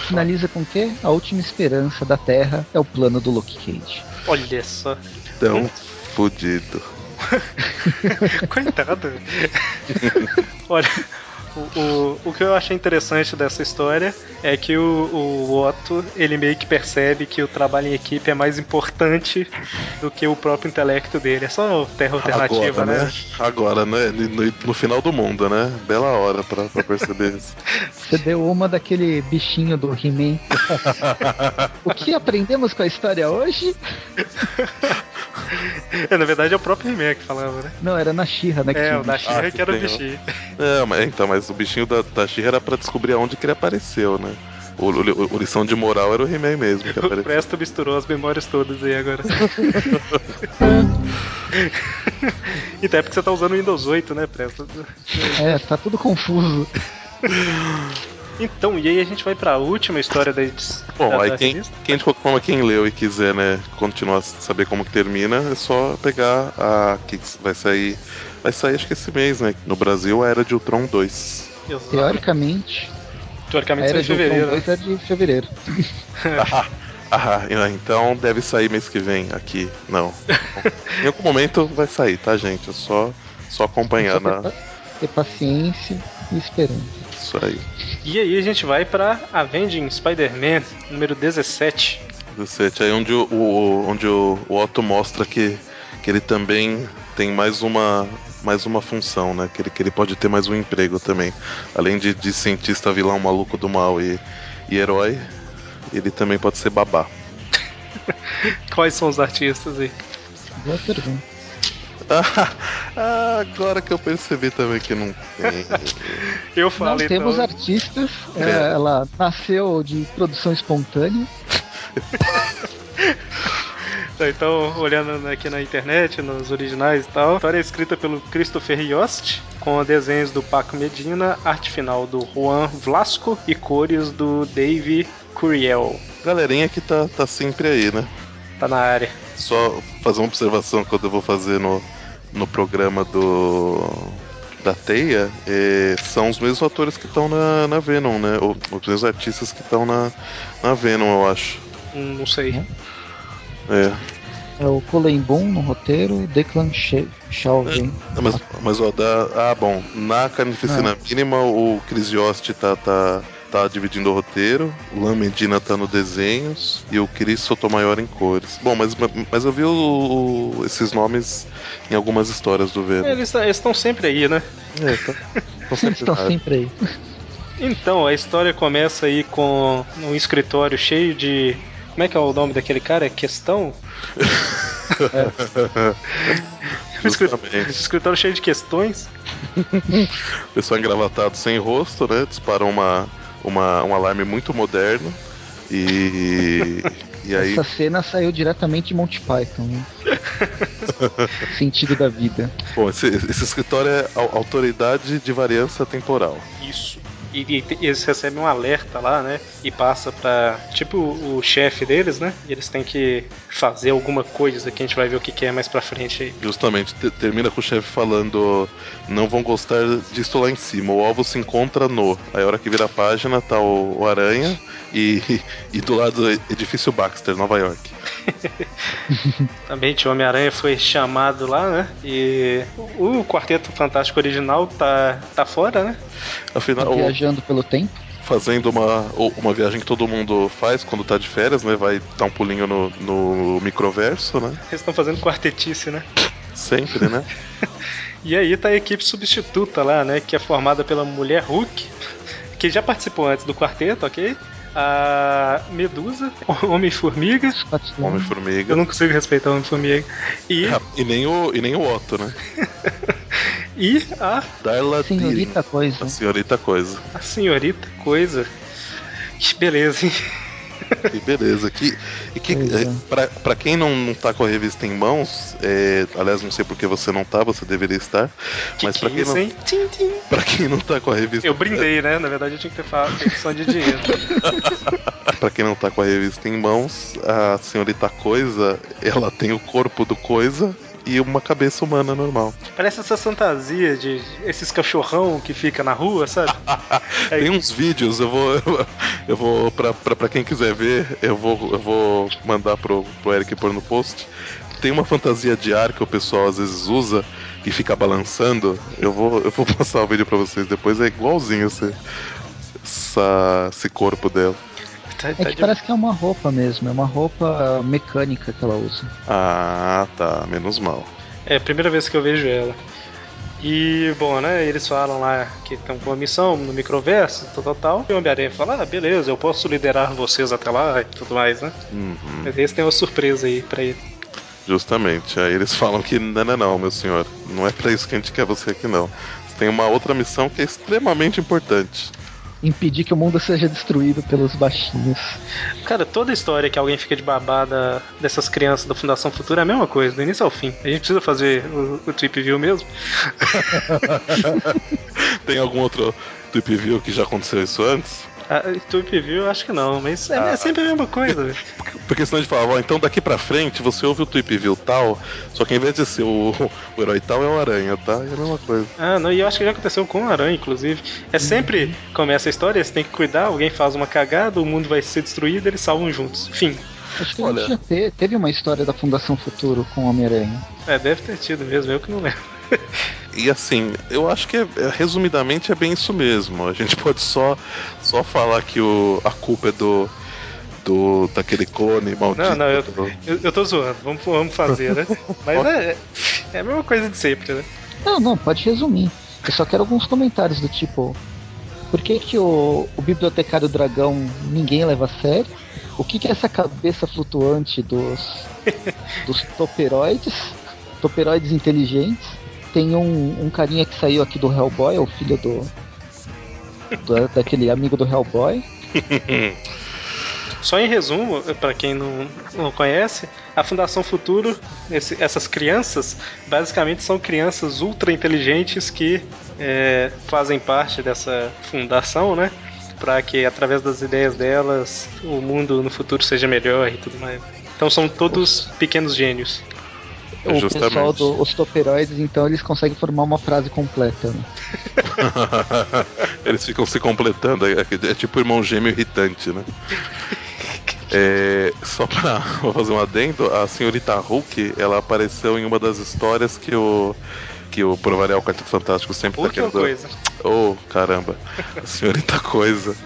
finaliza com o quê? A última esperança da Terra é o plano do Luke Cage. Olha só. Tão hum? fudido. Coitado. Olha, O, o, o que eu achei interessante dessa história é que o, o Otto, ele meio que percebe que o trabalho em equipe é mais importante do que o próprio intelecto dele. É só terra alternativa, Agora, né? né? Agora, né? No, no final do mundo, né? Bela hora pra, pra perceber isso. Você deu uma daquele bichinho do He-Man. o que aprendemos com a história hoje? É, na verdade é o próprio He-Man que falava, né? Não, era na Xirra, né? que É, o da bicho. Xirra Ah, que era o ó. bichinho. É, mas, então, mas o bichinho da, da She era pra descobrir aonde que ele apareceu, né? O, o, o lição de moral era o He-Man mesmo que O apareceu. Presto misturou as memórias todas aí agora. então é porque você tá usando o Windows 8, né, Presto? É, tá tudo confuso. Então, e aí a gente vai pra última história da edição. Bom, da, aí da quem, quem de qualquer forma, quem leu e quiser, né, continuar a saber como que termina, é só pegar a que vai sair. Vai sair acho que esse mês, né? No Brasil, a Era de Ultron 2. Exato. Teoricamente, Teoricamente era sai em de Ultron fevereiro. né? 2 é de fevereiro. Ah, então deve sair mês que vem aqui. Não. em algum momento vai sair, tá, gente? É só, só acompanhar Só ter, na, pa- ter paciência e esperança. isso aí. E aí a gente vai pra Avenging Spider-Man, número 17. 17, aí onde o, o- onde o, o Otto mostra que, que ele também tem mais uma mais uma função, né? Que ele, que ele pode ter mais um emprego também. Além de, de cientista, vilão, maluco do mal e, e herói, ele também pode ser babá. Quais são os artistas aí? Boa pergunta. Ah, agora que eu percebi também que não tem. Eu Não falo temos então. artistas, é, É. ela nasceu de produção espontânea. Então, olhando aqui na internet, nos originais e tal, a história é escrita pelo Christopher Yost, com desenhos do Paco Medina, arte final do Juan Vlasco e cores do Dave Curiel. Galerinha que tá, tá sempre aí, né? Tá na área. Só fazer uma observação quando eu vou fazer no, no programa do da Teia, é, são os mesmos atores que estão na, na Venom, né? Ou, os mesmos artistas que estão na, na Venom, eu acho. Hum, Não sei. É. É o Colin Boom no roteiro, Declan Chauvin. Mas, mas ó, da, ah, bom, na Carnificina Mínima o Chris Yost tá, tá, tá dividindo o roteiro, o Lan Medina tá no desenhos e o Chris Sotomayor em cores. Bom, mas, mas eu vi o- o- esses nomes em algumas histórias do Venom. Eles estão sempre aí, né? É, tá. Tão Eles sempre estão sempre aí. Então, a história começa aí com um escritório cheio de. Como é que é o nome daquele cara? É questão? Um escri- Justamente. escritório cheio de questões. Pessoal engravatado sem rosto, né? Dispara uma, uma, um alarme muito moderno. E. E aí. Essa cena saiu diretamente de Monty Python. Né? Sentido da vida. Bom, esse, esse escritório é au- autoridade de variância temporal. Isso. E, e eles recebem um alerta lá, né? E passa pra. Tipo o, chefe deles, né? E eles têm que fazer alguma coisa que a gente vai ver o que, que é mais pra frente aí. Justamente, te- termina com o chefe falando: Não vão gostar disso lá em cima. O alvo se encontra no. Aí, a hora que vira a página, tá o, o Aranha e, e do lado edifício Baxter, Nova York. Também o Homem-Aranha foi chamado lá, né? E o, o Quarteto Fantástico original tá, tá fora, né? Afinal, o- Viajando pelo tempo. fazendo uma, uma viagem que todo mundo faz quando tá de férias, né? Vai dar um pulinho no, no microverso, né? Eles estão fazendo quartetice, né? Sempre, né? E aí tá a equipe substituta lá, né? Que é formada pela Mulher Hulk, que já participou antes do quarteto, ok? A Medusa, Homem-Formiga. Homem-Formiga. Eu não consigo respeitar o Homem-Formiga. E, E nem o, e nem o Otto, né? e a, Darla Senhorita coisa. A senhorita coisa. a senhorita Coisa. Que beleza, hein? Que beleza. Que, e que, é. é, pra, pra quem não, não tá com a revista em mãos, é, aliás, não sei por que você não tá, você deveria estar. Que mas que pra quem, isso, não, hein? Tim, tim. pra quem não tá com a revista. Eu brindei, né? Na verdade eu tinha que ter falado som de dinheiro. Pra quem não tá com a revista em mãos, a senhorita Coisa, ela tem o corpo do Coisa e uma cabeça humana normal. Parece essa fantasia de esses cachorrão que fica na rua, sabe? Tem uns vídeos, eu vou. Eu vou. Pra, pra, pra quem quiser ver, eu vou, eu vou mandar pro, pro Eric pôr no post. tem uma fantasia de ar que o pessoal às vezes usa e fica balançando. Eu vou, eu vou passar o vídeo pra vocês depois, é igualzinho esse, essa, esse corpo dela. Tá, tá é que de... parece que é uma roupa mesmo, é uma roupa mecânica que ela usa. Ah, tá, menos mal. É a primeira vez que eu vejo ela. E, bom, né, eles falam lá que estão com uma missão no microverso, tal, tal, tal. E o Homem-Aranha fala, ah, beleza, eu posso liderar vocês até lá e tudo mais, né? Uhum. Mas esse tem uma surpresa aí pra ele. Justamente. Aí eles falam que não, não, não, meu senhor, não é para isso que a gente quer você aqui, não. Você tem uma outra missão que é extremamente importante impedir que o mundo seja destruído pelos baixinhos. Cara, toda história que alguém fica de babada dessas crianças da Fundação Futura é a mesma coisa, do início ao fim. A gente precisa fazer o, o Trip View mesmo. Tem algum outro Trip View que já aconteceu isso antes? A Tweep View, eu acho que não, mas é, é ah, é sempre a mesma coisa. Porque senão a gente falava, ó, então daqui pra frente você ouve o Tweep View tal, só que em vez de ser o, o herói tal é o Aranha, tá? É a mesma coisa. Ah, não, e eu acho que já aconteceu com o Aranha, inclusive. É sempre, começa a história, você tem que cuidar, alguém faz uma cagada, o mundo vai ser destruído, eles salvam juntos. Fim. Acho que Olha... já teve uma história da Fundação Futuro com o Homem-Aranha. É, deve ter tido mesmo, eu que não lembro. E assim, eu acho que é, resumidamente é bem isso mesmo. A gente pode só, só falar que o, a culpa é do, do daquele clone maldito. Não, não, eu, eu, eu tô zoando, vamos, vamos fazer, né? Mas é, é a mesma coisa de sempre, né? Não, não, pode resumir. Eu só quero alguns comentários do tipo. Por que, que o, o bibliotecário dragão ninguém leva a sério? O que, que é essa cabeça flutuante dos, dos toperoides? Toperoides inteligentes? tem um, um carinha que saiu aqui do Hellboy, o filho do, do daquele amigo do Hellboy. Só em resumo, para quem não, não conhece, a Fundação Futuro, esse, essas crianças, basicamente são crianças ultra inteligentes que é, fazem parte dessa fundação, né? Para que através das ideias delas o mundo no futuro seja melhor e tudo mais. Então são todos pequenos gênios o Justamente. pessoal dos do, toperoides, então eles conseguem formar uma frase completa. Né? eles ficam se completando, é, é, é tipo irmão gêmeo irritante, né? É, só pra fazer um adendo, a senhorita Hulk, ela apareceu em uma das histórias que o que o o Quarteto Fantástico sempre Outra tá querendo. Coisa. Oh, caramba. A senhorita coisa.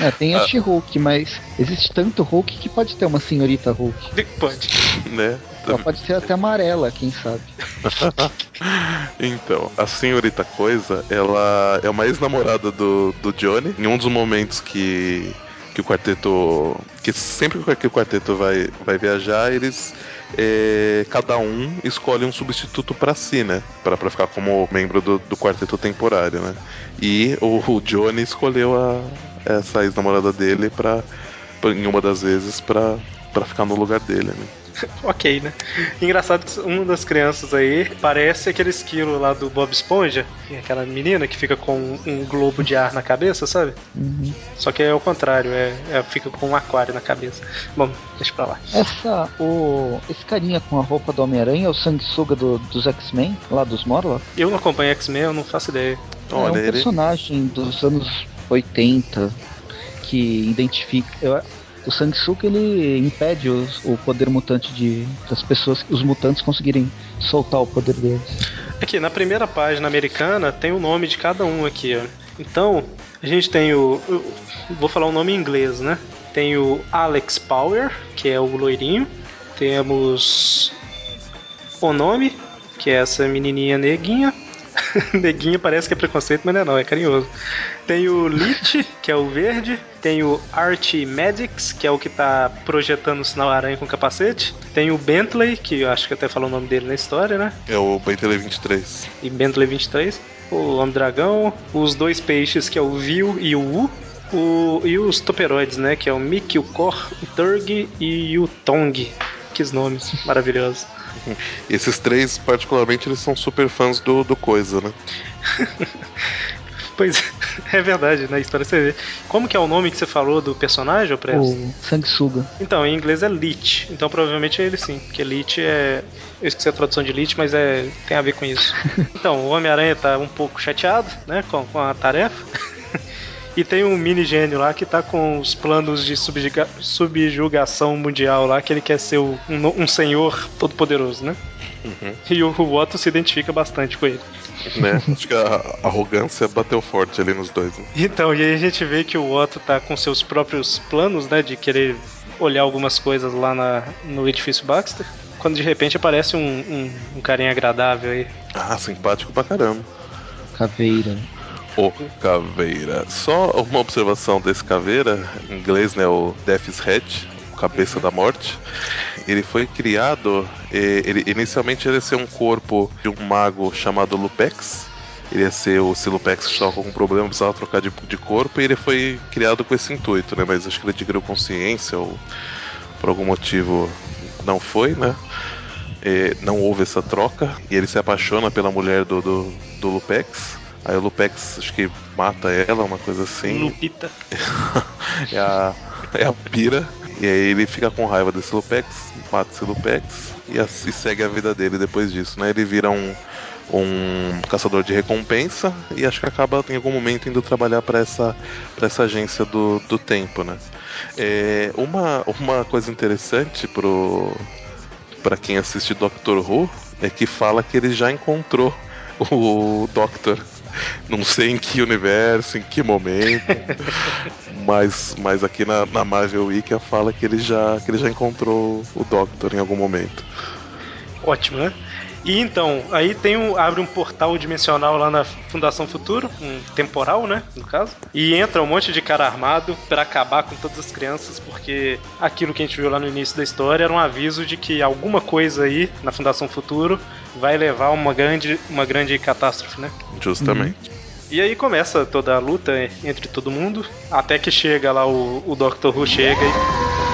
É, tem a ah. She-Hulk, mas existe tanto Hulk que pode ter uma senhorita Hulk. Pode. Né? Ela pode ser até amarela, quem sabe. então, a senhorita Coisa, ela é uma ex-namorada do, do Johnny. Em um dos momentos que, que o quarteto. Que sempre que o quarteto vai, vai viajar, eles. É, cada um escolhe um substituto para si, né? Pra, pra ficar como membro do, do quarteto temporário, né? E o, o Johnny escolheu a, essa ex-namorada dele pra, em uma das vezes pra, pra ficar no lugar dele, né? ok, né? Engraçado que uma das crianças aí parece aquele esquilo lá do Bob Esponja, aquela menina que fica com um globo de ar na cabeça, sabe? Uhum. Só que é o contrário, é, é, fica com um aquário na cabeça. Bom, deixa pra lá. Essa, o, esse carinha com a roupa do Homem-Aranha é o sanguessuga do, dos X-Men, lá dos Morlock? Eu não acompanho X-Men, eu não faço ideia. É, é um personagem dos anos 80 que identifica. Eu, o Sanguessuga ele impede os, o poder mutante de, das pessoas, os mutantes conseguirem soltar o poder deles. Aqui, na primeira página americana tem o nome de cada um aqui, ó. Então, a gente tem o. vou falar o nome em inglês, né? Tem o Alex Power, que é o loirinho. Temos o nome, que é essa menininha neguinha. Neguinha parece que é preconceito, mas não é não, é carinhoso. Tem o Lich, que é o verde. Tem o Archimedics, que é o que tá projetando o sinal aranha com capacete. Tem o Bentley, que eu acho que até falou o nome dele na história, né? É o Bentley 23. E Bentley 23. O Homem-Dragão. Os dois peixes, que é o Vil e o U. O, e os toperoides, né? Que é o Mickey, o Kor, o Turg e o Tong. Que nomes maravilhosos. Esses três, particularmente, eles são super fãs do, do Coisa, né? pois é verdade, na história você vê. Como que é o nome que você falou do personagem, Presto? O Sanguessuga. Então, em inglês é Lich. Então provavelmente é ele sim. Porque Lich é. Eu esqueci a tradução de Lich, mas é tem a ver com isso. então, o Homem-Aranha tá um pouco chateado, né? Com, com a tarefa. E tem um mini gênio lá que tá com os planos de subjuga subjugação mundial lá, que ele quer ser o, um, um senhor todo poderoso, né? Uhum. E o, o Otto se identifica bastante com ele. Né? Acho que a arrogância bateu forte ali nos dois. Né? Então, e aí a gente vê que o Otto tá com seus próprios planos, né? De querer olhar algumas coisas lá na, no edifício Baxter. Quando de repente aparece um, um, um carinha agradável aí. Ah, simpático pra caramba. Caveira. O Caveira. Só uma observação desse Caveira, em inglês, né? O Death's Head, cabeça da morte. Ele foi criado. Ele, inicialmente ele ia ser um corpo de um mago chamado Lupex. Ele ia ser o Silupex que estava com algum problema, precisava trocar de, de corpo, e ele foi criado com esse intuito, né? Mas acho que ele adquiriu consciência ou por algum motivo não foi, né? E não houve essa troca e ele se apaixona pela mulher do, do, do Lupex. Aí o Lupex acho que mata ela, uma coisa assim. Lupita. é, a, é a pira. E aí ele fica com raiva desse Lupex, mata esse Lupex e, e segue a vida dele depois disso, né? Ele vira um, um caçador de recompensa e acho que acaba em algum momento indo trabalhar para essa, pra essa agência do, do tempo, né? É, uma, uma coisa interessante pro para quem assiste Doctor Who é que fala que ele já encontrou o Doctor não sei em que universo, em que momento, mas, mas aqui na, na Marvel Wiki fala que ele, já, que ele já encontrou o Doctor em algum momento. Ótimo, né? E então, aí tem um, abre um portal dimensional lá na Fundação Futuro, um temporal, né, no caso, e entra um monte de cara armado para acabar com todas as crianças, porque aquilo que a gente viu lá no início da história era um aviso de que alguma coisa aí na Fundação Futuro vai levar uma grande, uma grande catástrofe, né? Justamente. Uhum. E aí começa toda a luta entre todo mundo, até que chega lá o, o Dr. Who chega e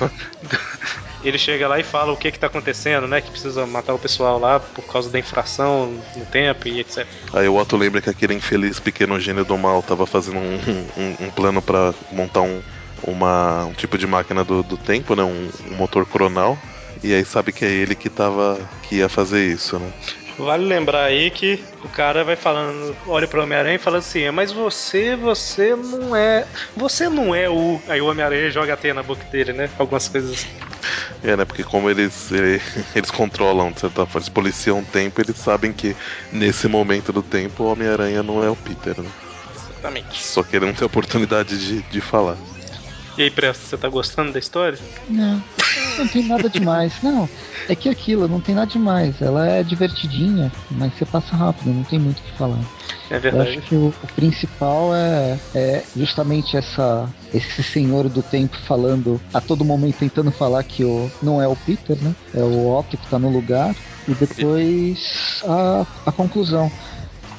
ele chega lá e fala o que que tá acontecendo, né? Que precisa matar o pessoal lá por causa da infração no tempo e etc. Aí o Otto lembra que aquele infeliz pequeno gênio do mal tava fazendo um, um, um plano para montar um, uma, um tipo de máquina do, do tempo, né? Um, um motor coronal. E aí sabe que é ele que tava que ia fazer isso, né? Vale lembrar aí que o cara vai falando, olha pro Homem-Aranha e fala assim: Mas você, você não é. Você não é o. Aí o Homem-Aranha joga a teia na boca dele, né? Algumas coisas assim. É, né? Porque como eles, eles controlam, de certa forma, eles policiam o tempo, eles sabem que nesse momento do tempo o Homem-Aranha não é o Peter, né? Exatamente. Só que ele não tem oportunidade de, de falar. E aí, Presto, você tá gostando da história? Não, não tem nada demais. Não, é que aquilo, não tem nada demais. Ela é divertidinha, mas você passa rápido, não tem muito o que falar. É verdade. Eu acho que o, o principal é, é, justamente essa esse senhor do tempo falando a todo momento tentando falar que o não é o Peter, né? É o Otto que tá no lugar e depois a, a conclusão.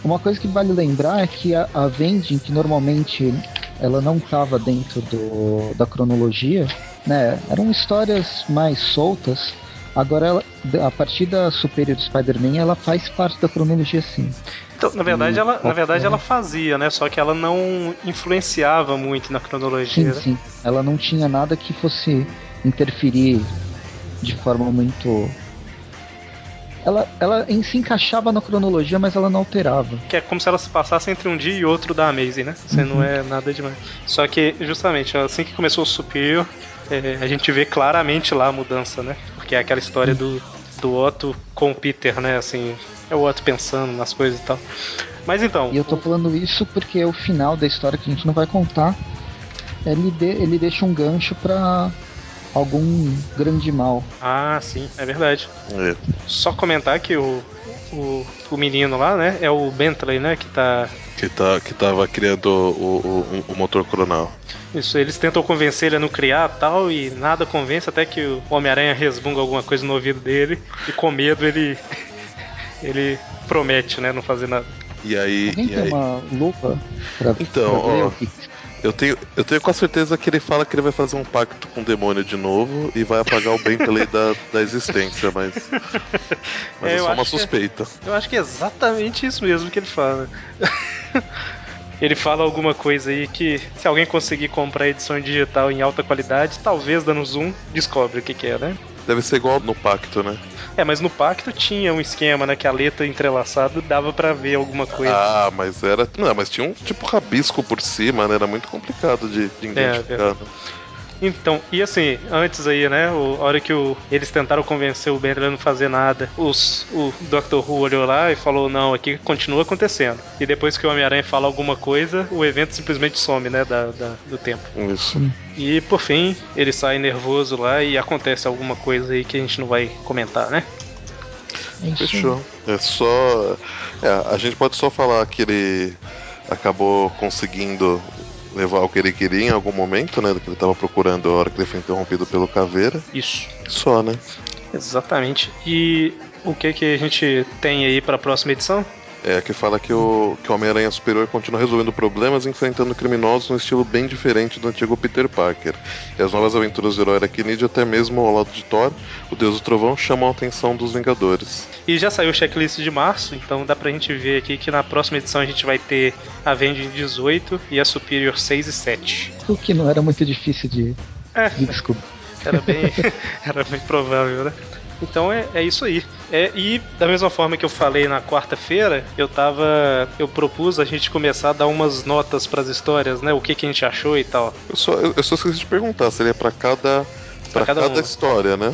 Uma coisa que vale lembrar é que a, a Vending, que normalmente ela não estava dentro do, da cronologia, né? Eram histórias mais soltas. Agora, ela, a partir da Superior Spider-Man, ela faz parte da cronologia sim. Então, na verdade, ela, na verdade ela fazia, né? Só que ela não influenciava muito na cronologia. Sim, sim. Ela não tinha nada que fosse interferir de forma muito ela, ela em si encaixava na cronologia, mas ela não alterava. Que é como se ela se passasse entre um dia e outro da Amazing, né? Você uhum. não é nada demais. Só que, justamente, assim que começou o Superior, é, a gente vê claramente lá a mudança, né? Porque é aquela história do, do Otto com o Peter, né? Assim, é o Otto pensando nas coisas e tal. Mas então. E eu tô o... falando isso porque é o final da história que a gente não vai contar. Ele, de, ele deixa um gancho para algum grande mal. Ah, sim, é verdade. É. Só comentar que o, o, o menino lá, né, é o Bentley, né, que tá... Que, tá, que tava criando o, o, o motor coronal. Isso, eles tentam convencer ele a não criar tal, e nada convence, até que o Homem-Aranha resmunga alguma coisa no ouvido dele, e com medo ele... ele promete, né, não fazer nada. E aí... Alguém e tem aí... uma lupa pra, então, pra ver ó, eu tenho, eu tenho com a certeza que ele fala que ele vai fazer um pacto com o demônio de novo e vai apagar o Bentley da, da existência, mas. Mas é, é só uma suspeita. É, eu acho que é exatamente isso mesmo que ele fala. Ele fala alguma coisa aí que se alguém conseguir comprar edição digital em alta qualidade, talvez dando zoom, descobre o que, que é, né? Deve ser igual no pacto, né? É, mas no pacto tinha um esquema, né? Que a letra entrelaçada dava para ver alguma coisa. Ah, mas era. Não, mas tinha um tipo rabisco por cima, né? Era muito complicado de, de identificar. É, né? Então, e assim, antes aí, né? O, a hora que o, eles tentaram convencer o Ben a não fazer nada, os, o Dr. Who olhou lá e falou: não, aqui continua acontecendo. E depois que o Homem-Aranha fala alguma coisa, o evento simplesmente some, né? Da, da, do tempo. Isso. E por fim, ele sai nervoso lá e acontece alguma coisa aí que a gente não vai comentar, né? Fechou. É só. É, a gente pode só falar que ele acabou conseguindo levar o que ele queria em algum momento, né? Do que ele estava procurando a hora que ele foi interrompido pelo Caveira. Isso. Só, né? Exatamente. E o que que a gente tem aí para a próxima edição? É, que fala que o, que o Homem-Aranha Superior continua resolvendo problemas enfrentando criminosos num estilo bem diferente do antigo Peter Parker. E as novas aventuras do herói Arachnid, até mesmo ao lado de Thor, o Deus do Trovão, chamam a atenção dos Vingadores. E já saiu o checklist de março, então dá pra gente ver aqui que na próxima edição a gente vai ter a Vending 18 e a Superior 6 e 7. O que não era muito difícil de, é, de descobrir. Era bem, era bem provável, né? Então é, é isso aí. É, e da mesma forma que eu falei na quarta-feira, eu tava. Eu propus a gente começar a dar umas notas para as histórias, né? O que, que a gente achou e tal. Eu só, eu, eu só esqueci de perguntar, seria para cada. para cada, cada história, né?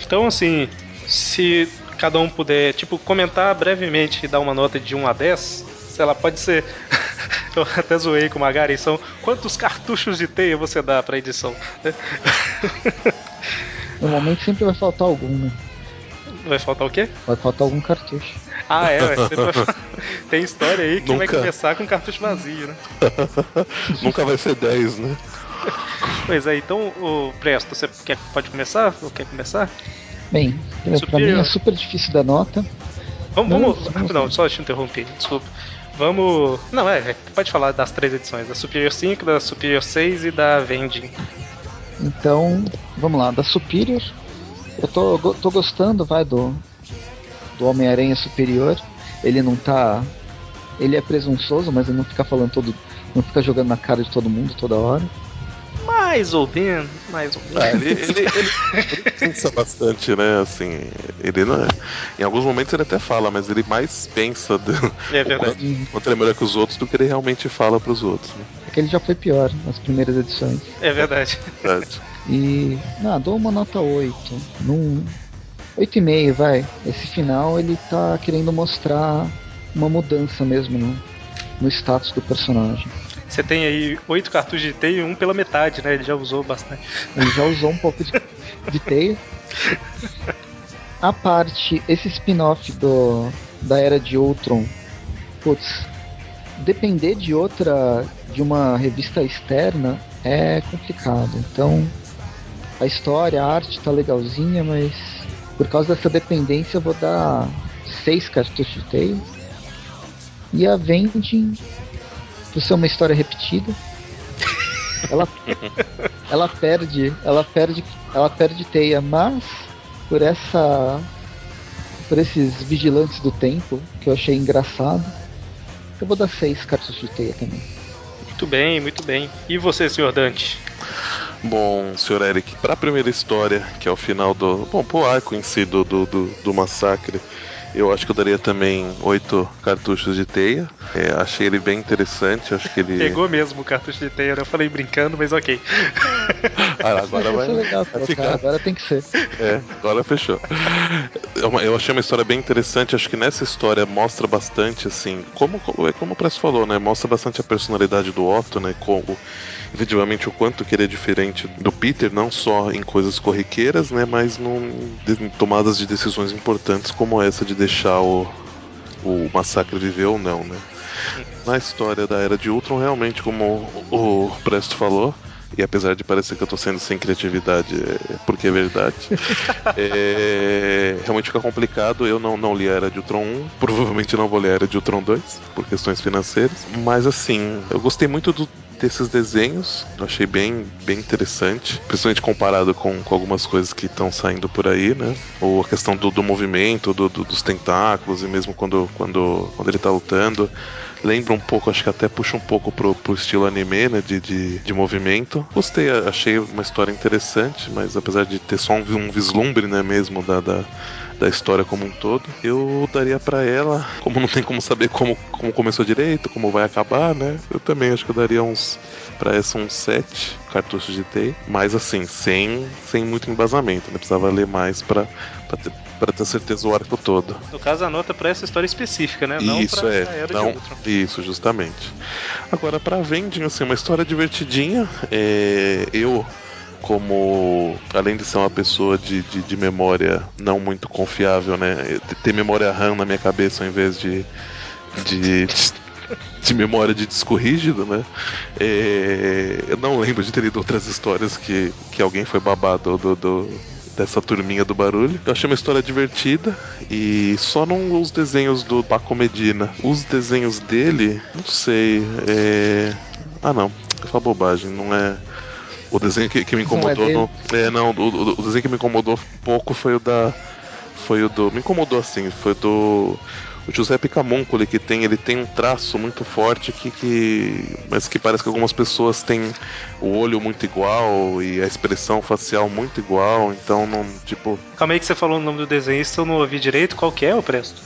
Então, assim, se cada um puder, tipo, comentar brevemente e dar uma nota de 1 a 10, sei lá, pode ser. eu até zoei com o Magari, são quantos cartuchos de teia você dá pra edição? Normalmente sempre vai faltar algum, né? Vai faltar o quê? Vai faltar algum cartucho. Ah, é, vai... tem história aí que Nunca... vai começar com cartucho vazio, né? Nunca vai ser 10, né? Pois é, então, o Presto, você quer, pode começar? Ou quer começar? Bem, pra mim é super difícil dar nota. Vamos, vamos, vamos não, só deixa eu interromper, desculpa. Vamos. Não, é, é, pode falar das três edições: da Superior 5, da Superior 6 e da Vending. Então, vamos lá, da Superior. Eu tô, tô gostando, vai, do, do Homem-Aranha Superior. Ele não tá. Ele é presunçoso, mas ele não fica falando todo. Não fica jogando na cara de todo mundo toda hora. Mais ou menos, mais ou menos. Ah, ele, ele, ele, ele, pensa bastante, né? Assim, ele não é, Em alguns momentos ele até fala, mas ele mais pensa do, é verdade. quanto, quanto ele é melhor que os outros do que ele realmente fala para os outros. Né? Ele já foi pior nas primeiras edições. É verdade. verdade. E. Não, dou uma nota 8. Num. 8,5, vai. Esse final ele tá querendo mostrar uma mudança mesmo no, no status do personagem. Você tem aí oito cartuchos de teia e um pela metade, né? Ele já usou bastante. Ele já usou um pouco de, de teia. A parte, esse spin-off do da era de Ultron, putz, depender de outra, de uma revista externa é complicado. Então, a história, a arte tá legalzinha, mas por causa dessa dependência eu vou dar seis cartuchos de teia. E a Vending por ser uma história repetida. Ela, ela perde, ela perde, ela perde teia, mas por essa por esses vigilantes do tempo que eu achei engraçado, eu vou dar seis cartas de teia também. Muito bem, muito bem. E você, senhor Dante? Bom, senhor Eric, para a primeira história, que é o final do. Bom, pro arco em si do, do, do, do massacre, eu acho que eu daria também oito cartuchos de teia. É, achei ele bem interessante. Acho que ele. Pegou mesmo o cartucho de teia, né? Eu falei brincando, mas ok. Ah, agora vai. Legal, ficar. Agora tem que ser. É, agora fechou. Eu achei uma história bem interessante. Acho que nessa história mostra bastante, assim, como, como o Press falou, né? Mostra bastante a personalidade do Otto, né? Como efetivamente o quanto que ele é diferente do Peter, não só em coisas corriqueiras, né? Mas num, em tomadas de decisões importantes como essa de deixar o, o massacre viver ou não, né? Na história da Era de Ultron, realmente, como o Presto falou, e apesar de parecer que eu tô sendo sem criatividade, é porque é verdade. é, realmente fica complicado. Eu não, não li a Era de Ultron 1, provavelmente não vou ler a Era de Ultron 2, por questões financeiras. Mas assim, eu gostei muito do, desses desenhos. Eu achei bem, bem interessante, principalmente comparado com, com algumas coisas que estão saindo por aí, né? Ou a questão do, do movimento, do, do, dos tentáculos, e mesmo quando, quando, quando ele tá lutando. Lembra um pouco, acho que até puxa um pouco pro, pro estilo anime, né? De, de, de movimento. Gostei, achei uma história interessante, mas apesar de ter só um, um vislumbre, né, mesmo da, da da história como um todo. Eu daria para ela, como não tem como saber como, como começou direito, como vai acabar, né? Eu também acho que eu daria uns para essa uns 7 cartuchos de TEI, mas assim, sem, sem muito embasamento, né? Precisava ler mais para para ter certeza o arco todo. No caso, a nota para essa história específica, né? Não isso é, não, isso justamente. Agora para Vending, assim, uma história divertidinha. É, eu como além de ser uma pessoa de, de, de, memória não muito confiável, né? Ter memória RAM na minha cabeça ao invés de, de, de memória de disco rígido, né? É, eu não lembro de ter lido outras histórias que, que alguém foi babado do, do, dessa turminha do barulho. Eu achei uma história divertida e só não os desenhos do Paco Medina. Os desenhos dele, não sei. É... Ah, não. É uma bobagem, não é. O desenho que, que me incomodou. Não é, é não, o, o, desenho que me incomodou pouco foi o da. Foi o do. Me incomodou assim, foi do. O Giuseppe Camuncoli que tem, ele tem um traço muito forte que, que. Mas que parece que algumas pessoas têm o olho muito igual e a expressão facial muito igual, então não. Tipo. Calma aí que você falou o nome do desenhista, eu não ouvi direito. Qual que é o Presto?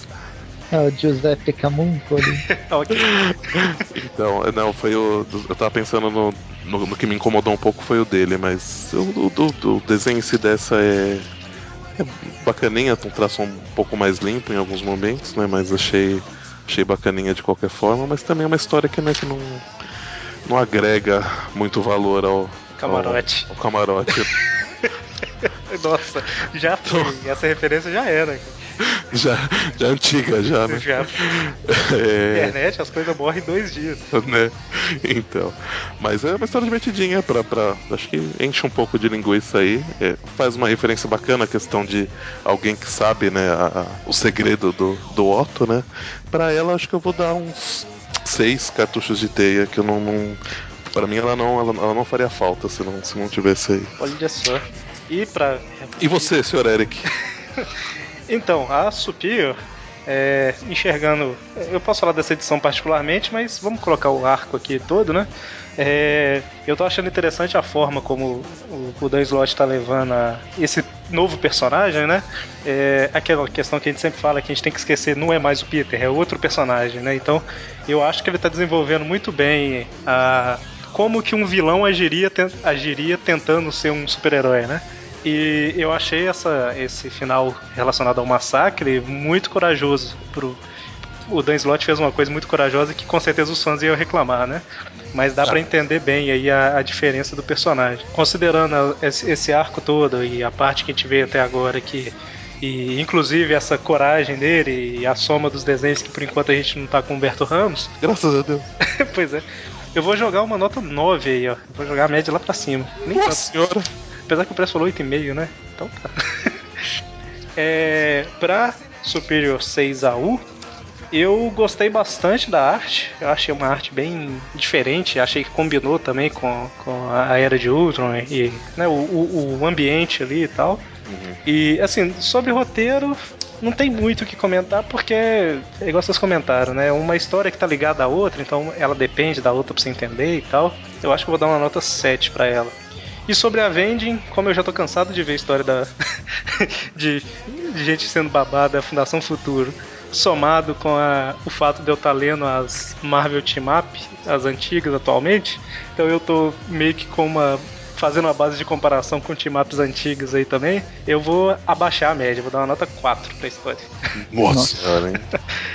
É o Giuseppe Camuncoli. ok. então, não, foi o. Eu tava pensando no, no, no, que me incomodou um pouco foi o dele, mas o, o, o desenho em si dessa é bacaninha, um traço um pouco mais limpo em alguns momentos, né? Mas achei, achei bacaninha de qualquer forma, mas também é uma história que, né, que não, não agrega muito valor ao camarote. Ao, ao camarote. Nossa, já foi. Essa referência já era. Já, já antiga, já, né? Já. É... Internet, as coisas morrem em dois dias. Né? Então. Mas é uma história divertidinha pra, pra. Acho que enche um pouco de linguiça aí. É, faz uma referência bacana a questão de alguém que sabe, né, a, a, o segredo do, do Otto, né? Pra ela, acho que eu vou dar uns seis cartuchos de teia que eu não, não para mim ela não, ela, ela, não faria falta se não, se não tivesse aí. Olha só. E para E você, senhor Eric? então, a Superior, é, enxergando. Eu posso falar dessa edição particularmente, mas vamos colocar o arco aqui todo, né? É, eu tô achando interessante a forma como o, o Dan Slott tá levando a, esse novo personagem, né? É, aquela questão que a gente sempre fala que a gente tem que esquecer, não é mais o Peter, é outro personagem, né? Então, eu acho que ele tá desenvolvendo muito bem a, como que um vilão agiria, agiria tentando ser um super-herói, né? E eu achei essa, esse final relacionado ao massacre muito corajoso. Pro, o Dan Slott fez uma coisa muito corajosa que com certeza os fãs iam reclamar, né? Mas dá para entender bem aí a, a, diferença do personagem. Considerando esse, esse, arco todo e a parte que a gente vê até agora que e inclusive essa coragem dele e a soma dos desenhos que por enquanto a gente não tá com o Humberto Ramos. Graças a Deus. pois é. Eu vou jogar uma nota 9 aí, ó. Vou jogar a média lá pra cima. Nem Nossa senhora. Apesar que o preço falou 8,5, né? Então tá. é, pra Superior 6AU, eu gostei bastante da arte. Eu achei uma arte bem diferente. Achei que combinou também com, com a era de Ultron e né, o, o, o ambiente ali e tal. Uhum. E assim, sobre roteiro, não tem muito o que comentar, porque é igual vocês comentaram, né? Uma história que tá ligada à outra, então ela depende da outra pra você entender e tal. Eu acho que eu vou dar uma nota 7 para ela. E sobre a Vending, como eu já tô cansado de ver a história da de, de gente sendo babada da Fundação Futuro, somado com a, o fato de eu estar tá lendo as Marvel Team Up, as antigas atualmente, então eu tô meio que com uma fazendo uma base de comparação com team-ups antigos aí também, eu vou abaixar a média, vou dar uma nota 4 pra história. Nossa senhora, hein?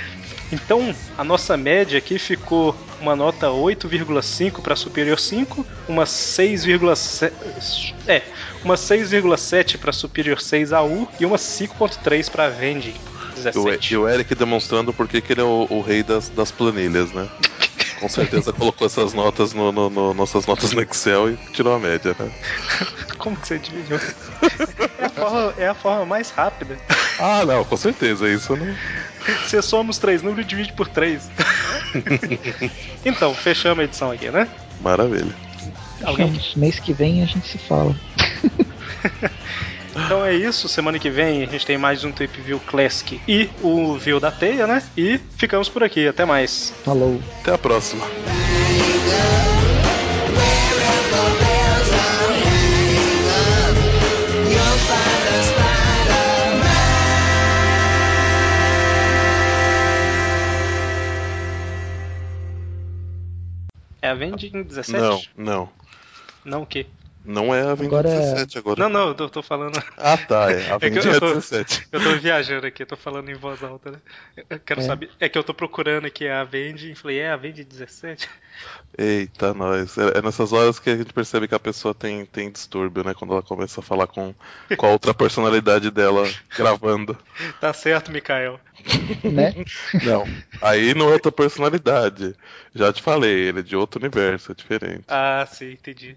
Então, a nossa média aqui ficou uma nota 8,5 para Superior 5, uma 6,7 é, uma 6,7 para Superior 6 AU e uma 5.3 para Vendi. E o Eric demonstrando porque que ele é o, o rei das, das planilhas, né? Com certeza colocou essas notas no, no, no, nossas notas no Excel e tirou a média, né? Como que você dividiu? É a forma, é a forma mais rápida. Ah, não, com certeza, isso não. Você soma os três números e divide por três. então, fechamos a edição aqui, né? Maravilha. Alguém? Mês que vem a gente se fala. Então é isso. Semana que vem a gente tem mais um Trip View Classic e o View da Teia, né? E ficamos por aqui. Até mais. Falou. Até a próxima. É a Vending 17? Não, não. Não o quê? Não é a Vending Agora é- 17 agora. Não, não, eu tô, tô falando. Ah, tá. É a É que Vending eu tô- 17. Eu tô viajando aqui, eu tô falando em voz alta, né? Eu quero É. saber. É que eu tô procurando aqui a Vendi e falei, é a Vendi 17? Eita, nós. É, é nessas horas que a gente percebe que a pessoa tem, tem distúrbio, né? Quando ela começa a falar com, com a outra personalidade dela gravando. Tá certo, Mikael. Né? Não. Aí não é outra personalidade. Já te falei, ele é de outro universo, é diferente. Ah, sim, entendi.